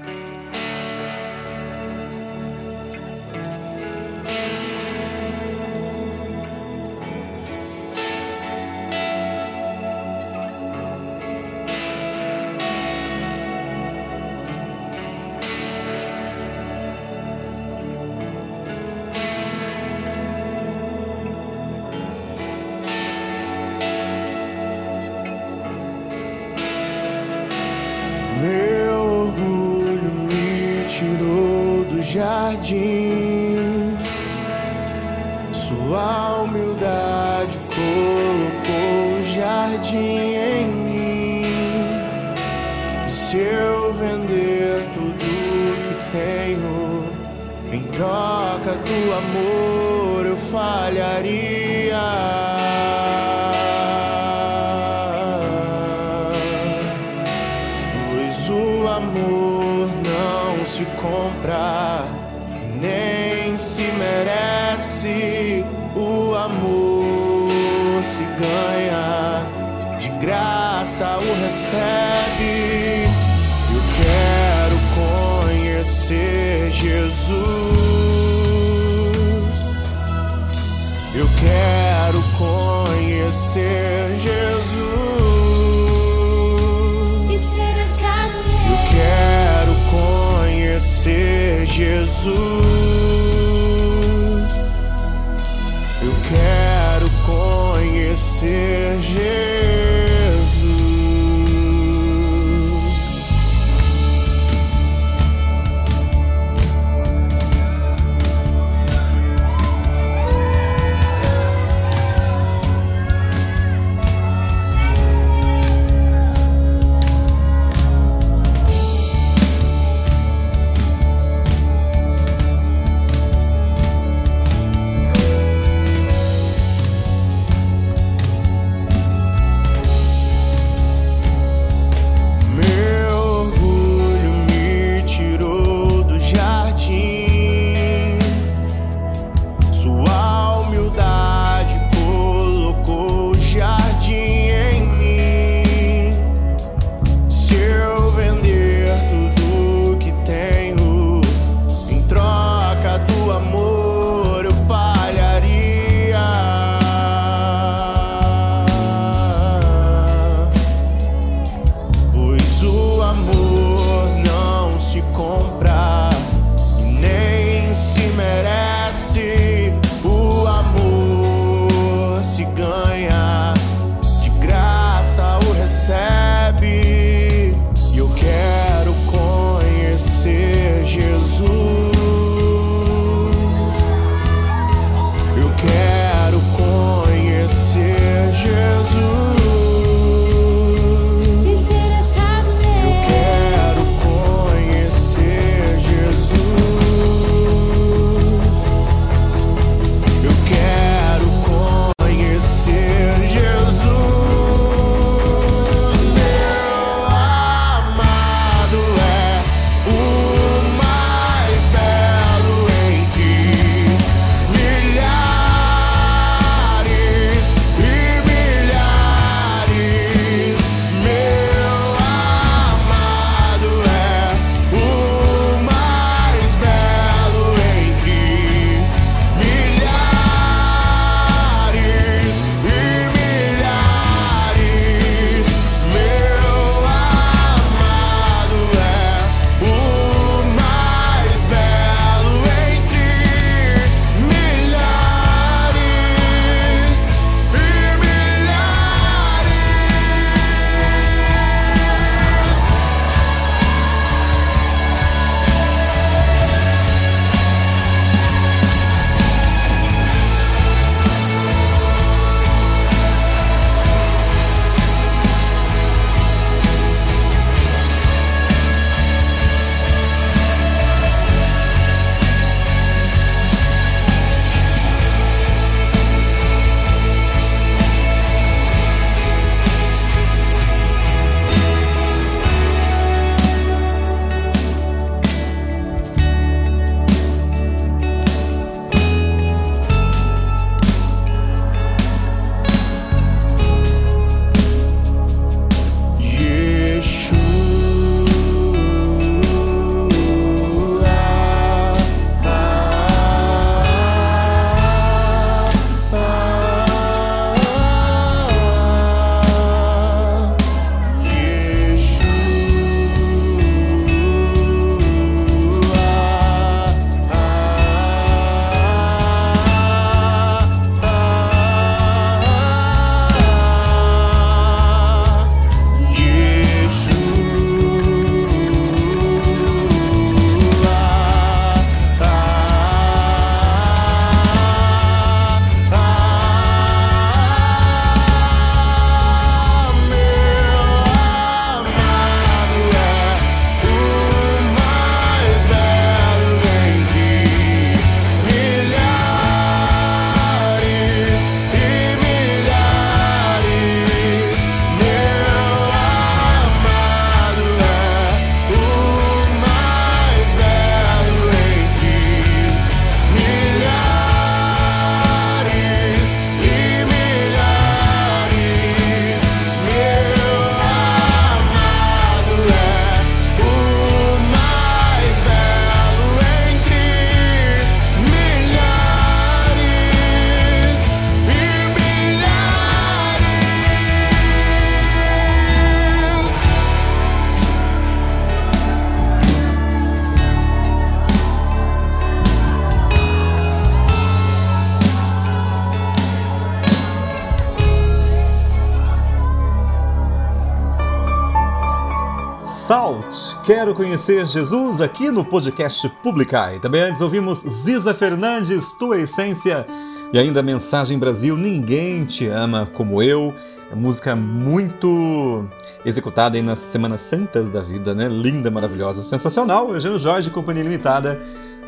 Quero Conhecer Jesus aqui no podcast Publicai. Também antes ouvimos Ziza Fernandes, Tua Essência. E ainda Mensagem Brasil, Ninguém Te Ama Como Eu. É música muito executada aí nas Semanas Santas da vida, né? Linda, maravilhosa, sensacional. Eugênio Jorge, Companhia Limitada.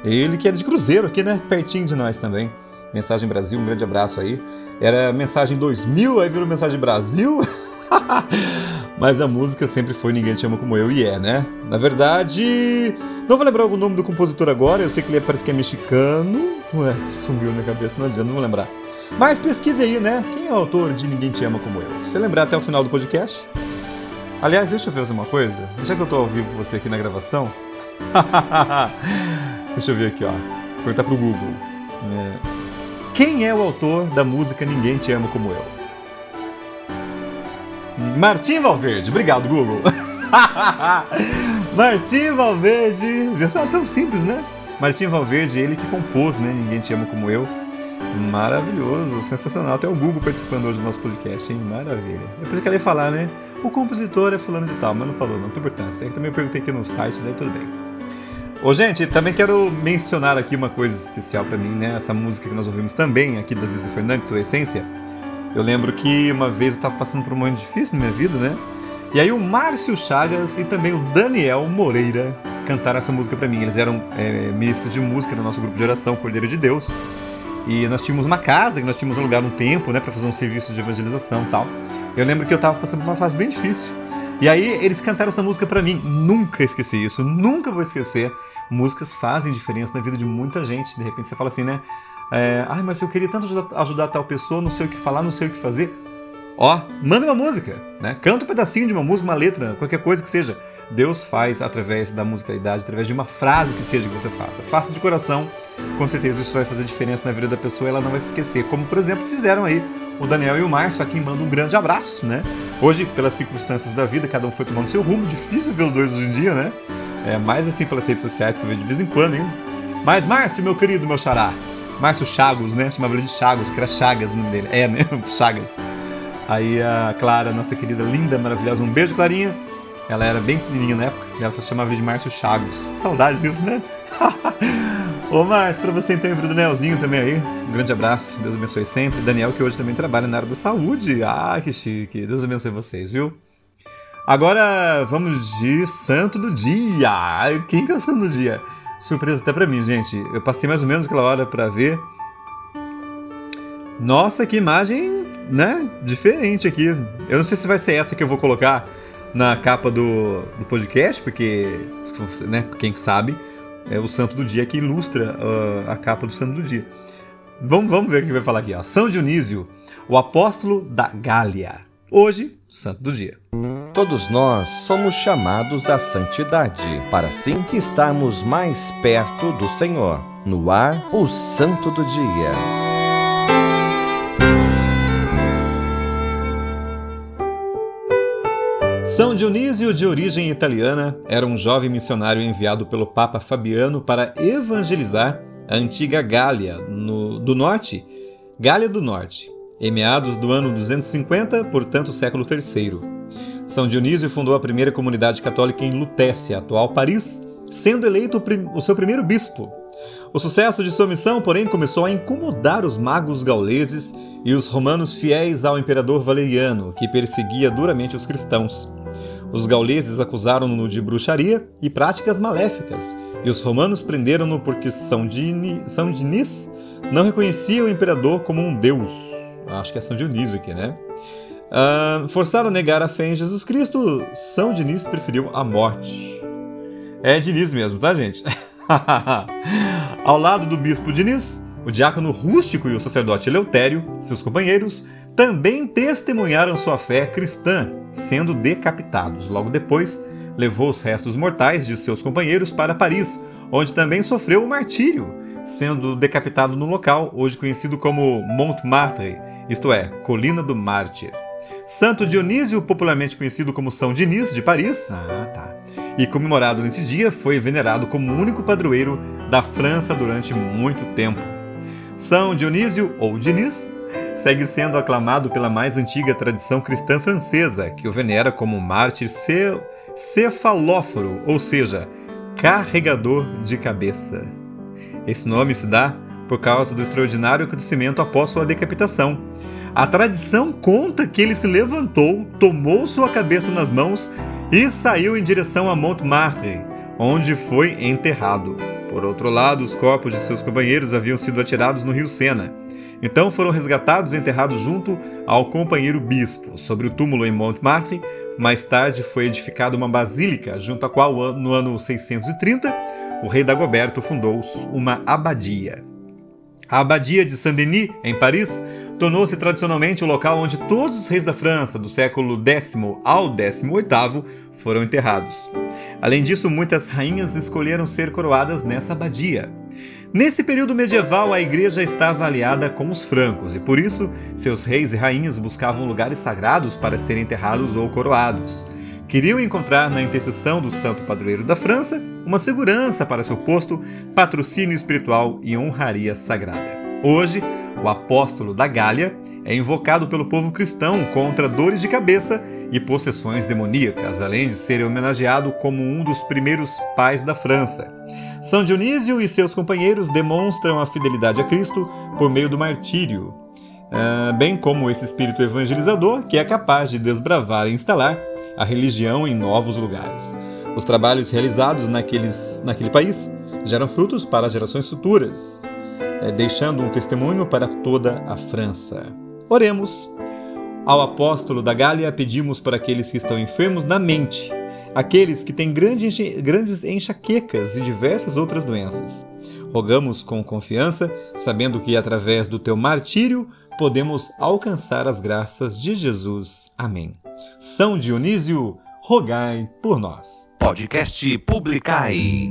Ele que é de Cruzeiro aqui, né? Pertinho de nós também. Mensagem Brasil, um grande abraço aí. Era Mensagem 2000, aí virou Mensagem Brasil. Mas a música sempre foi Ninguém Te Ama Como Eu, e é, né? Na verdade, não vou lembrar o nome do compositor agora, eu sei que ele parece que é mexicano. Ué, sumiu na cabeça, não adianta, não vou lembrar. Mas pesquise aí, né? Quem é o autor de Ninguém Te Ama Como Eu? Se você lembrar até o final do podcast. Aliás, deixa eu ver uma coisa. Já que eu tô ao vivo com você aqui na gravação. deixa eu ver aqui, ó. Vou perguntar pro Google. É... Quem é o autor da música Ninguém Te Ama Como Eu? Martim Valverde. Obrigado, Google. Martim Valverde. Já sabe, tão simples, né? Martim Valverde, ele que compôs, né? Ninguém Te Ama Como Eu. Maravilhoso, sensacional. Até o Google participando hoje do nosso podcast, hein? Maravilha. Eu pensei que ia falar, né? O compositor é fulano de tal, mas não falou, não tem importância. É que também eu perguntei aqui no site, daí tudo bem. Ô, gente, também quero mencionar aqui uma coisa especial para mim, né? Essa música que nós ouvimos também aqui da Zizi Fernandes, Tua Essência. Eu lembro que uma vez eu estava passando por um momento difícil na minha vida, né? E aí o Márcio Chagas e também o Daniel Moreira cantaram essa música para mim. Eles eram é, ministros de música no nosso grupo de oração Cordeiro de Deus. E nós tínhamos uma casa que nós tínhamos alugado um tempo, né, para fazer um serviço de evangelização e tal. Eu lembro que eu estava passando por uma fase bem difícil. E aí eles cantaram essa música para mim. Nunca esqueci isso, nunca vou esquecer. Músicas fazem diferença na vida de muita gente. De repente você fala assim, né? É, Ai, mas eu queria tanto ajudar, ajudar tal pessoa, não sei o que falar, não sei o que fazer. Ó, manda uma música, né? Canta um pedacinho de uma música, uma letra, qualquer coisa que seja. Deus faz através da musicalidade, através de uma frase que seja que você faça. Faça de coração, com certeza isso vai fazer diferença na vida da pessoa ela não vai se esquecer. Como, por exemplo, fizeram aí o Daniel e o Márcio, a quem manda um grande abraço, né? Hoje, pelas circunstâncias da vida, cada um foi tomando seu rumo. Difícil ver os dois hoje em dia, né? É mais assim pelas redes sociais que eu vejo de vez em quando ainda. Mas, Márcio, meu querido, meu xará, Márcio Chagos, né? Chamava ele de Chagos, que era Chagas o nome dele. É, né? Chagas. Aí a Clara, nossa querida, linda, maravilhosa. Um beijo, Clarinha. Ela era bem pequenininha na época. Ela chamava ele de Márcio Chagos. Saudade disso, né? Ô, Márcio, pra você então e pro Danielzinho também aí. Um grande abraço. Deus abençoe sempre. Daniel, que hoje também trabalha na área da saúde. Ah, que chique. Deus abençoe vocês, viu? Agora vamos de Santo do Dia. Quem que é o Santo do Dia? Surpresa até pra mim, gente. Eu passei mais ou menos aquela hora pra ver. Nossa, que imagem, né? Diferente aqui. Eu não sei se vai ser essa que eu vou colocar na capa do, do podcast, porque, né, quem sabe, é o santo do dia que ilustra uh, a capa do santo do dia. Vamos, vamos ver o que vai falar aqui. Ó. São Dionísio, o apóstolo da Gália. Hoje, santo do dia. Todos nós somos chamados à santidade, para assim estarmos mais perto do Senhor. No ar, o Santo do Dia. São Dionísio, de origem italiana, era um jovem missionário enviado pelo Papa Fabiano para evangelizar a antiga Gália no, do Norte, Gália do Norte, em meados do ano 250, portanto século III. São Dionísio fundou a primeira comunidade católica em Lutécia, atual Paris, sendo eleito o seu primeiro bispo. O sucesso de sua missão, porém, começou a incomodar os magos gauleses e os romanos fiéis ao imperador Valeriano, que perseguia duramente os cristãos. Os gauleses acusaram-no de bruxaria e práticas maléficas, e os romanos prenderam-no porque São, Dini, São não reconhecia o imperador como um deus. Acho que é São Dionísio aqui, né? Uh, forçaram a negar a fé em Jesus Cristo, São Dinis preferiu a morte. É Dinis mesmo, tá, gente? Ao lado do bispo Dinis, o diácono rústico e o sacerdote Eleutério, seus companheiros, também testemunharam sua fé cristã, sendo decapitados. Logo depois, levou os restos mortais de seus companheiros para Paris, onde também sofreu o martírio, sendo decapitado no local, hoje conhecido como Montmartre, isto é, Colina do Mártir. Santo Dionísio, popularmente conhecido como São Diniz de Paris, ah, tá, e comemorado nesse dia, foi venerado como único padroeiro da França durante muito tempo. São Dionísio, ou Diniz, segue sendo aclamado pela mais antiga tradição cristã francesa, que o venera como mártir cefalóforo, ou seja, carregador de cabeça. Esse nome se dá por causa do extraordinário acontecimento após sua decapitação. A tradição conta que ele se levantou, tomou sua cabeça nas mãos e saiu em direção a Montmartre, onde foi enterrado. Por outro lado, os corpos de seus companheiros haviam sido atirados no rio Sena. Então foram resgatados e enterrados junto ao companheiro bispo. Sobre o túmulo em Montmartre, mais tarde foi edificada uma basílica, junto à qual, no ano 630, o rei Dagoberto fundou uma abadia. A abadia de Saint-Denis, em Paris, tornou-se tradicionalmente o local onde todos os reis da França, do século X ao XVIII, foram enterrados. Além disso, muitas rainhas escolheram ser coroadas nessa abadia. Nesse período medieval, a igreja estava aliada com os francos e, por isso, seus reis e rainhas buscavam lugares sagrados para serem enterrados ou coroados. Queriam encontrar na intercessão do santo padroeiro da França uma segurança para seu posto, patrocínio espiritual e honraria sagrada. Hoje, o apóstolo da Gália é invocado pelo povo cristão contra dores de cabeça e possessões demoníacas, além de ser homenageado como um dos primeiros pais da França. São Dionísio e seus companheiros demonstram a fidelidade a Cristo por meio do martírio, ah, bem como esse espírito evangelizador que é capaz de desbravar e instalar a religião em novos lugares. Os trabalhos realizados naqueles, naquele país geram frutos para gerações futuras, deixando um testemunho para toda a França. Oremos. Ao apóstolo da Gália pedimos por aqueles que estão enfermos na mente, aqueles que têm grandes enxaquecas e diversas outras doenças. Rogamos com confiança, sabendo que através do teu martírio podemos alcançar as graças de Jesus. Amém. São Dionísio, rogai por nós. Podcast Publicai.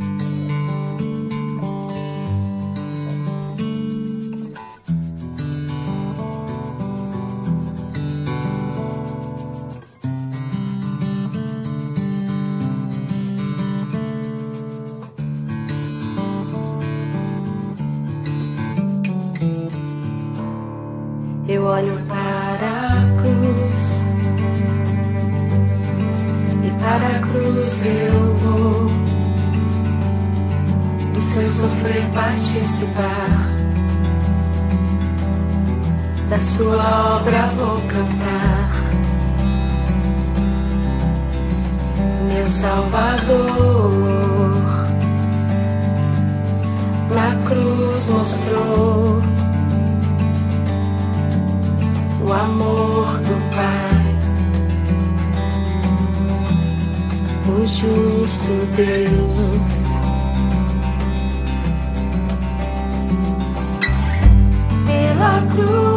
Participar da sua obra vou cantar meu Salvador na cruz mostrou o amor do Pai, o justo Deus. Pela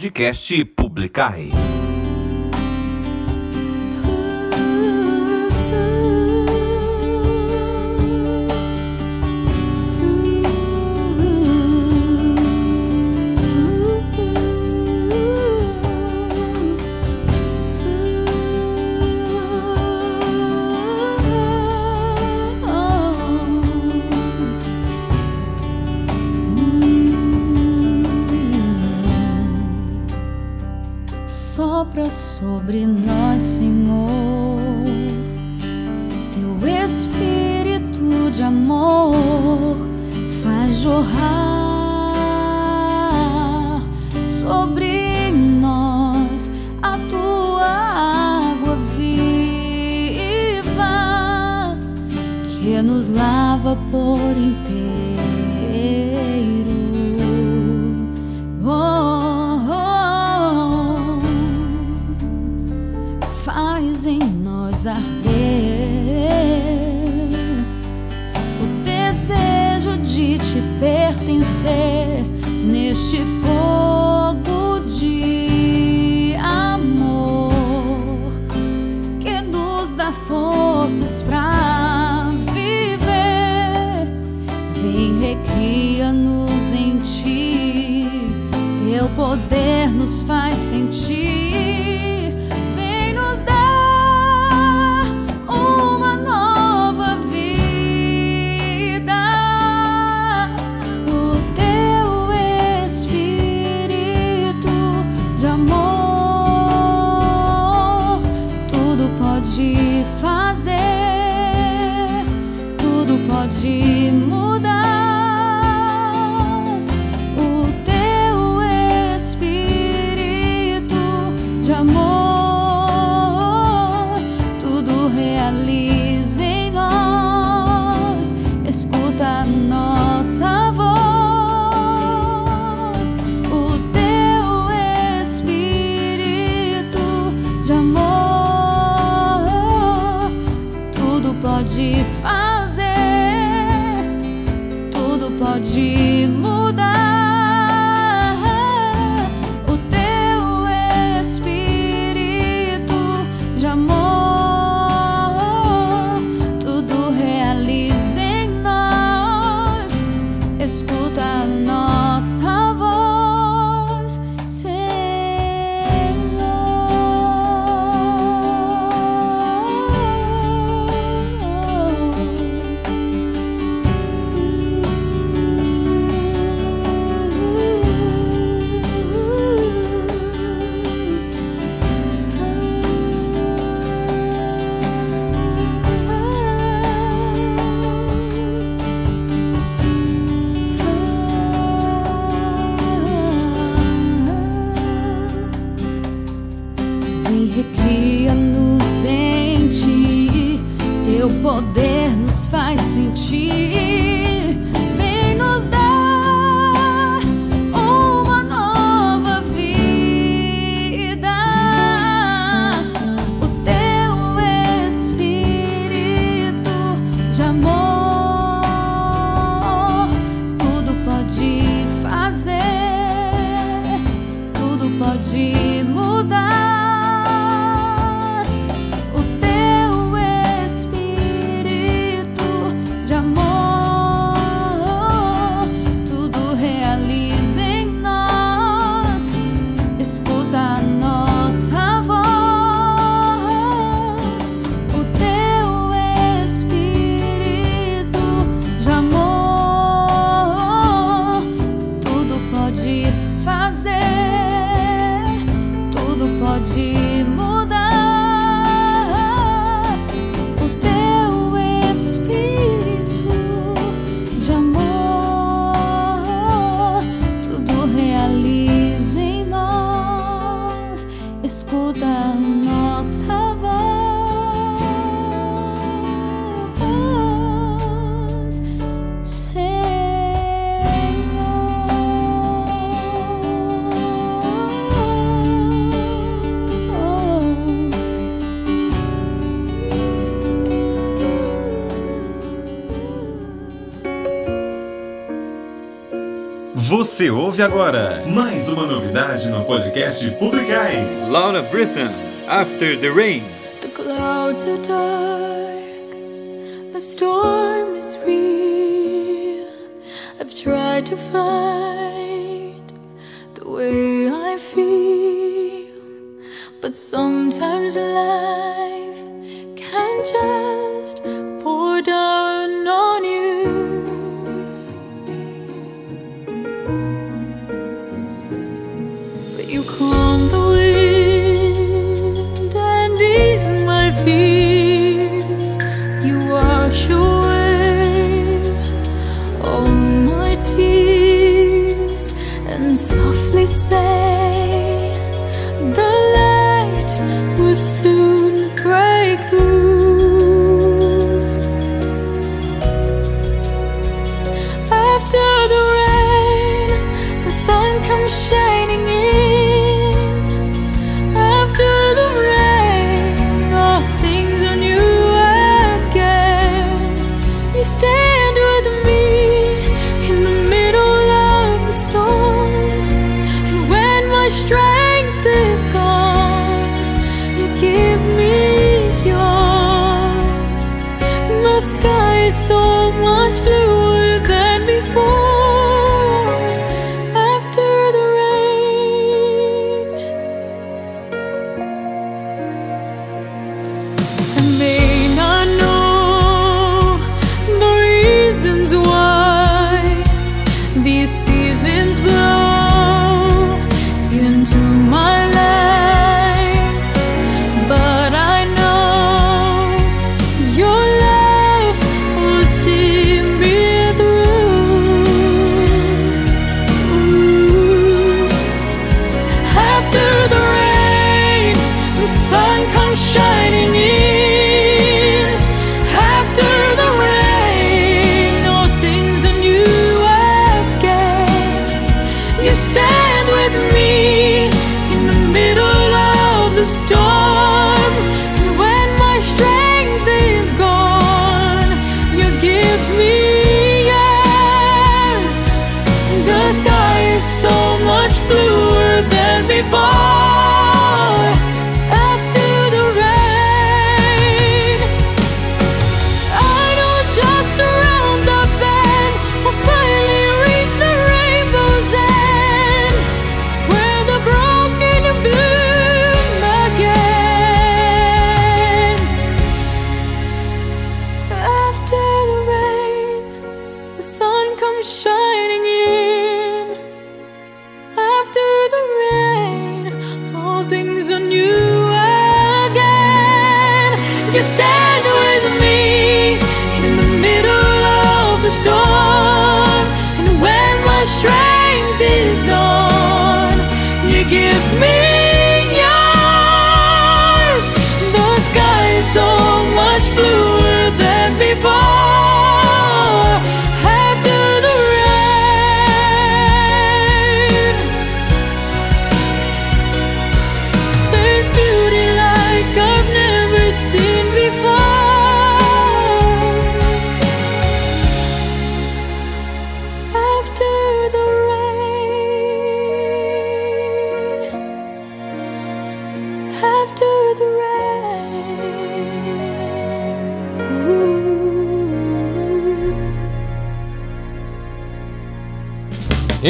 podcast Publicai. Você ouve agora mais uma novidade no podcast Publicai. Laura Britton, After the Rain.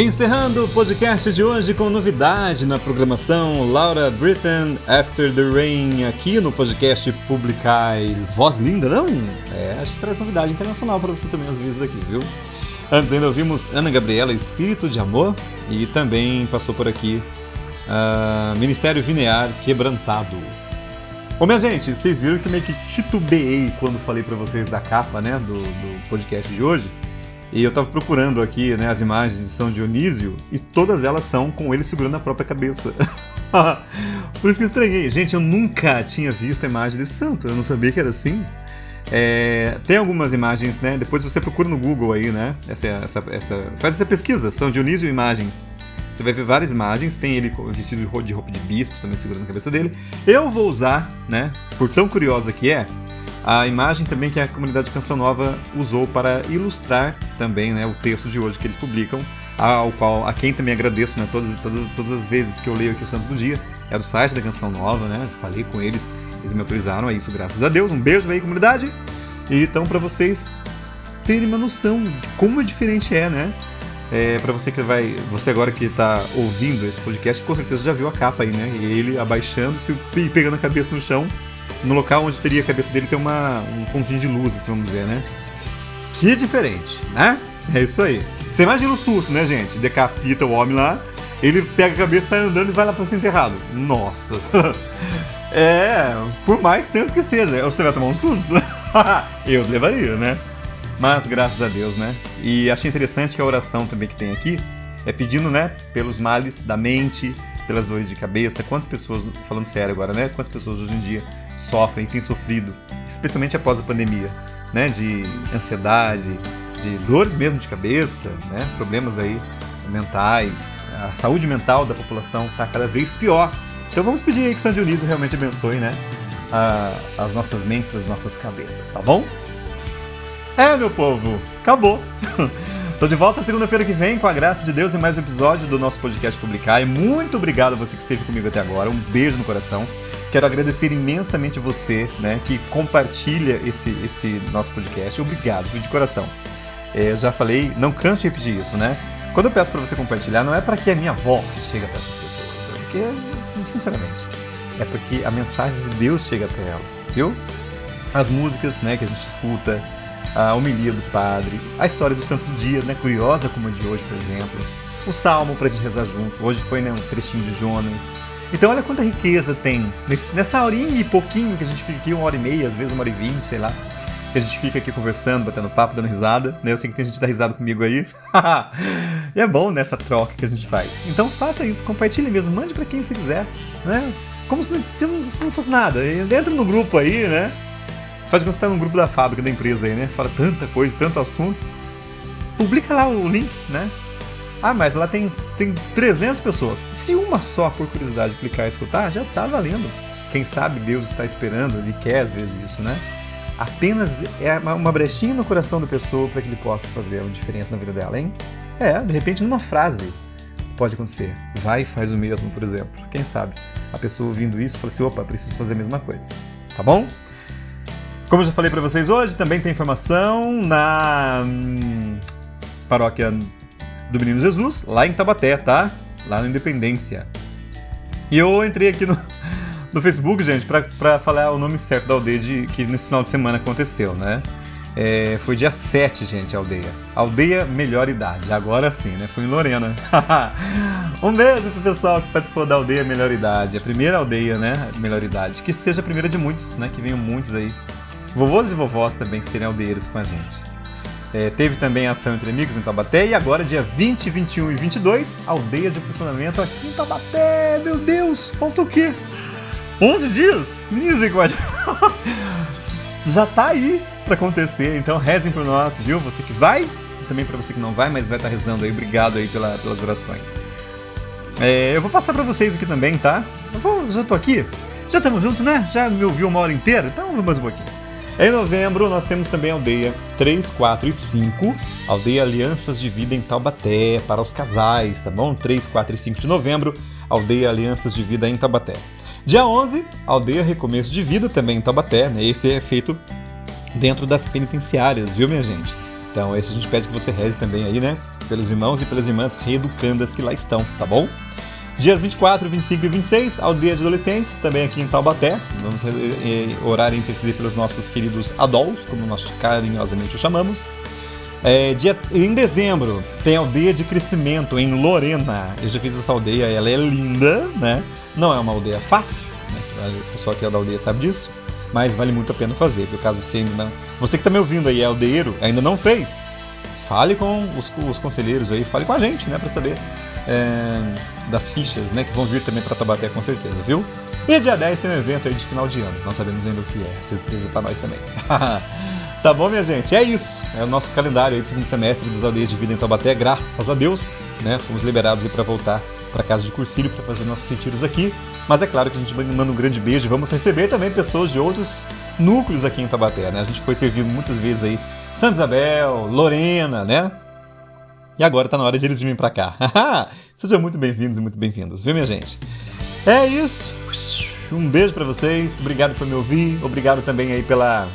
Encerrando o podcast de hoje com novidade na programação Laura Britton After the Rain aqui no podcast Publicai. Voz linda, não? É, a gente traz novidade internacional para você também às vezes aqui, viu? Antes ainda ouvimos Ana Gabriela Espírito de Amor e também passou por aqui ah, Ministério Vinear Quebrantado. Ô minha gente, vocês viram que meio que titubeei quando falei para vocês da capa, né, do, do podcast de hoje. E eu tava procurando aqui, né, as imagens de São Dionísio e todas elas são com ele segurando a própria cabeça. Por isso que eu estranhei. Gente, eu nunca tinha visto a imagem desse santo, eu não sabia que era assim. É, tem algumas imagens, né? Depois você procura no Google aí, né? Essa, essa, essa, faz essa pesquisa, São Dionísio Imagens. Você vai ver várias imagens, tem ele vestido de roupa de, bispo também segurando a cabeça dele. Eu vou usar, né? Por tão curiosa que é, a imagem também que a comunidade Canção Nova usou para ilustrar também né, o texto de hoje que eles publicam ao qual a quem também agradeço, né? Todas, todas, todas as vezes que eu leio aqui o Santo do Dia, é do site da Canção Nova, né? Falei com eles, eles me autorizaram a isso, graças a Deus. Um beijo aí, comunidade. E então, para vocês terem uma noção de como é diferente é, né? É, para você que vai, você agora que tá ouvindo esse podcast, com certeza já viu a capa aí, né? Ele abaixando-se e pegando a cabeça no chão, no local onde teria a cabeça dele tem uma, um pontinho de luz, assim, vamos dizer, né? Que diferente, né? É isso aí. Você imagina o susto, né, gente? Decapita o homem lá, ele pega a cabeça, sai andando e vai lá pra ser enterrado. Nossa! é, por mais tempo que seja, você vai tomar um susto? Eu levaria, né? Mas graças a Deus, né? E achei interessante que a oração também que tem aqui é pedindo, né, pelos males da mente, pelas dores de cabeça. Quantas pessoas, falando sério agora, né? Quantas pessoas hoje em dia sofrem, têm sofrido, especialmente após a pandemia, né? De ansiedade, de dores mesmo de cabeça, né? Problemas aí mentais. A saúde mental da população está cada vez pior. Então vamos pedir aí que São Dionísio realmente abençoe, né? A, as nossas mentes, as nossas cabeças, tá bom? É, meu povo, acabou. Tô de volta segunda-feira que vem, com a graça de Deus, em mais um episódio do nosso podcast Publicar. E muito obrigado a você que esteve comigo até agora. Um beijo no coração. Quero agradecer imensamente você, né, que compartilha esse, esse nosso podcast. Obrigado, de coração. É, já falei, não canse de repetir isso, né? Quando eu peço para você compartilhar, não é para que a minha voz chegue até essas pessoas, né? porque, sinceramente, é porque a mensagem de Deus chega até ela, viu? As músicas, né, que a gente escuta, a homilia do padre, a história do santo do dia, né, curiosa como a de hoje, por exemplo, o salmo para gente rezar junto. Hoje foi né, um trechinho de Jonas. Então olha quanta riqueza tem nessa horinha e pouquinho que a gente fica aqui, uma hora e meia, às vezes uma hora e vinte, sei lá. Que a gente fica aqui conversando, batendo papo, dando risada. Né? Eu sei que tem gente que dá risada comigo aí. e é bom nessa troca que a gente faz. Então faça isso, compartilhe mesmo, mande para quem você quiser, né? Como se não, se não fosse nada. Entra no grupo aí, né? Faz quando você tá no grupo da fábrica, da empresa aí, né? Fala tanta coisa, tanto assunto. Publica lá o link, né? Ah, mas lá tem, tem 300 pessoas. Se uma só, por curiosidade, clicar e escutar, já tá valendo. Quem sabe Deus está esperando, Ele quer às vezes isso, né? Apenas é uma brechinha no coração da pessoa para que ele possa fazer uma diferença na vida dela, hein? É, de repente numa frase pode acontecer. Vai e faz o mesmo, por exemplo. Quem sabe? A pessoa ouvindo isso fala assim: opa, preciso fazer a mesma coisa. Tá bom? Como eu já falei para vocês hoje, também tem informação na hum, paróquia do Menino Jesus, lá em Tabaté, tá? Lá na Independência. E eu entrei aqui no, no Facebook, gente, para falar o nome certo da aldeia de, que nesse final de semana aconteceu, né? É, foi dia 7, gente, a aldeia. Aldeia Melhor Idade. Agora sim, né? Foi em Lorena. um beijo pro pessoal que participou da aldeia Melhor Idade. A primeira aldeia, né? Melhor Idade. Que seja a primeira de muitos, né? Que venham muitos aí vovôs e vovós também serem aldeiros com a gente. É, teve também ação entre amigos em Taubaté e agora, dia 20, 21 e 22, aldeia de aprofundamento aqui em Taubaté. Meu Deus, falta o quê? 11 dias? Misericórdia! Já tá aí para acontecer, então rezem por nós, viu? Você que vai, e também para você que não vai, mas vai estar tá rezando aí. Obrigado aí pela, pelas orações. É, eu vou passar para vocês aqui também, tá? Eu vou, já tô aqui. Já estamos juntos, né? Já me ouviu uma hora inteira? Então vamos mais um pouquinho. Em novembro, nós temos também aldeia 3, 4 e 5, aldeia Alianças de Vida em Taubaté, para os casais, tá bom? 3, 4 e 5 de novembro, aldeia Alianças de Vida em Taubaté. Dia 11, aldeia Recomeço de Vida também em Taubaté, né? Esse é feito dentro das penitenciárias, viu, minha gente? Então, esse a gente pede que você reze também aí, né? Pelos irmãos e pelas irmãs reeducandas que lá estão, tá bom? Dias 24, 25 e 26, Aldeia de Adolescentes, também aqui em Taubaté. Vamos eh, orar e interceder pelos nossos queridos adultos, como nós carinhosamente o chamamos. É, dia, em dezembro tem aldeia de crescimento em Lorena. Eu já fiz essa aldeia, ela é linda, né? Não é uma aldeia fácil, né? o pessoal aqui é da aldeia sabe disso, mas vale muito a pena fazer, viu? Caso você ainda não. Você que está me ouvindo aí é aldeiro, ainda não fez, fale com os, os conselheiros aí, fale com a gente, né? Para saber é, das fichas, né? Que vão vir também para Tabaté com certeza, viu? E dia 10 tem um evento aí de final de ano. Não sabemos ainda o que é. Surpresa para nós também. tá bom, minha gente? É isso. É o nosso calendário aí do segundo semestre das aldeias de vida em Taubaté. Graças a Deus, né? Fomos liberados para voltar para casa de Cursilho para fazer nossos retiros aqui. Mas é claro que a gente manda um grande beijo. Vamos receber também pessoas de outros núcleos aqui em Taubaté, né? A gente foi servido muitas vezes aí Santa Isabel, Lorena, né? E agora tá na hora de eles virem pra cá. Sejam muito bem-vindos e muito bem-vindas, viu, minha gente? É isso. Um beijo para vocês. Obrigado por me ouvir. Obrigado também aí pela,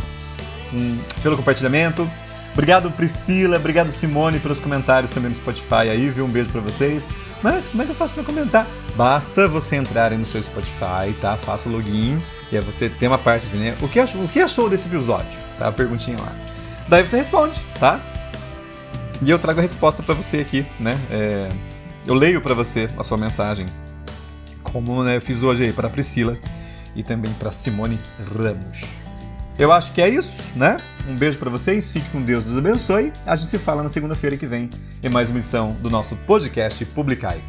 um, pelo compartilhamento. Obrigado, Priscila. Obrigado, Simone, pelos comentários também no Spotify aí, viu? Um beijo para vocês. Mas como é que eu faço para comentar? Basta você entrar aí no seu Spotify, tá? Faça o login e aí você tem uma parte assim, né? O que achou, o que achou desse episódio? Tá? A perguntinha lá. Daí você responde, tá? E eu trago a resposta para você aqui, né? É, eu leio para você a sua mensagem, como né, eu fiz hoje aí para Priscila e também para Simone Ramos. Eu acho que é isso, né? Um beijo para vocês, fique com Deus, Deus abençoe. A gente se fala na segunda-feira que vem em mais uma edição do nosso podcast Publicai.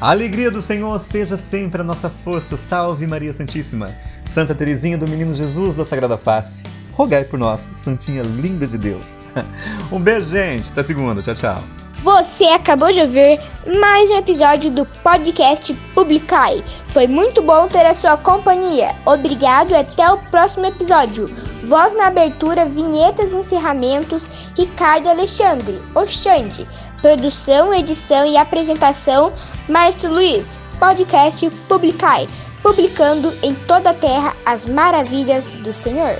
A alegria do Senhor seja sempre a nossa força. Salve Maria Santíssima, Santa Teresinha do Menino Jesus da Sagrada Face rogai por nós, Santinha linda de Deus. um beijo, gente. Até segunda. Tchau, tchau. Você acabou de ouvir mais um episódio do podcast Publicai. Foi muito bom ter a sua companhia. Obrigado e até o próximo episódio. Voz na abertura, vinhetas e encerramentos, Ricardo Alexandre, Oxande. Produção, edição e apresentação, Márcio Luiz. Podcast Publicai, publicando em toda a terra as maravilhas do Senhor.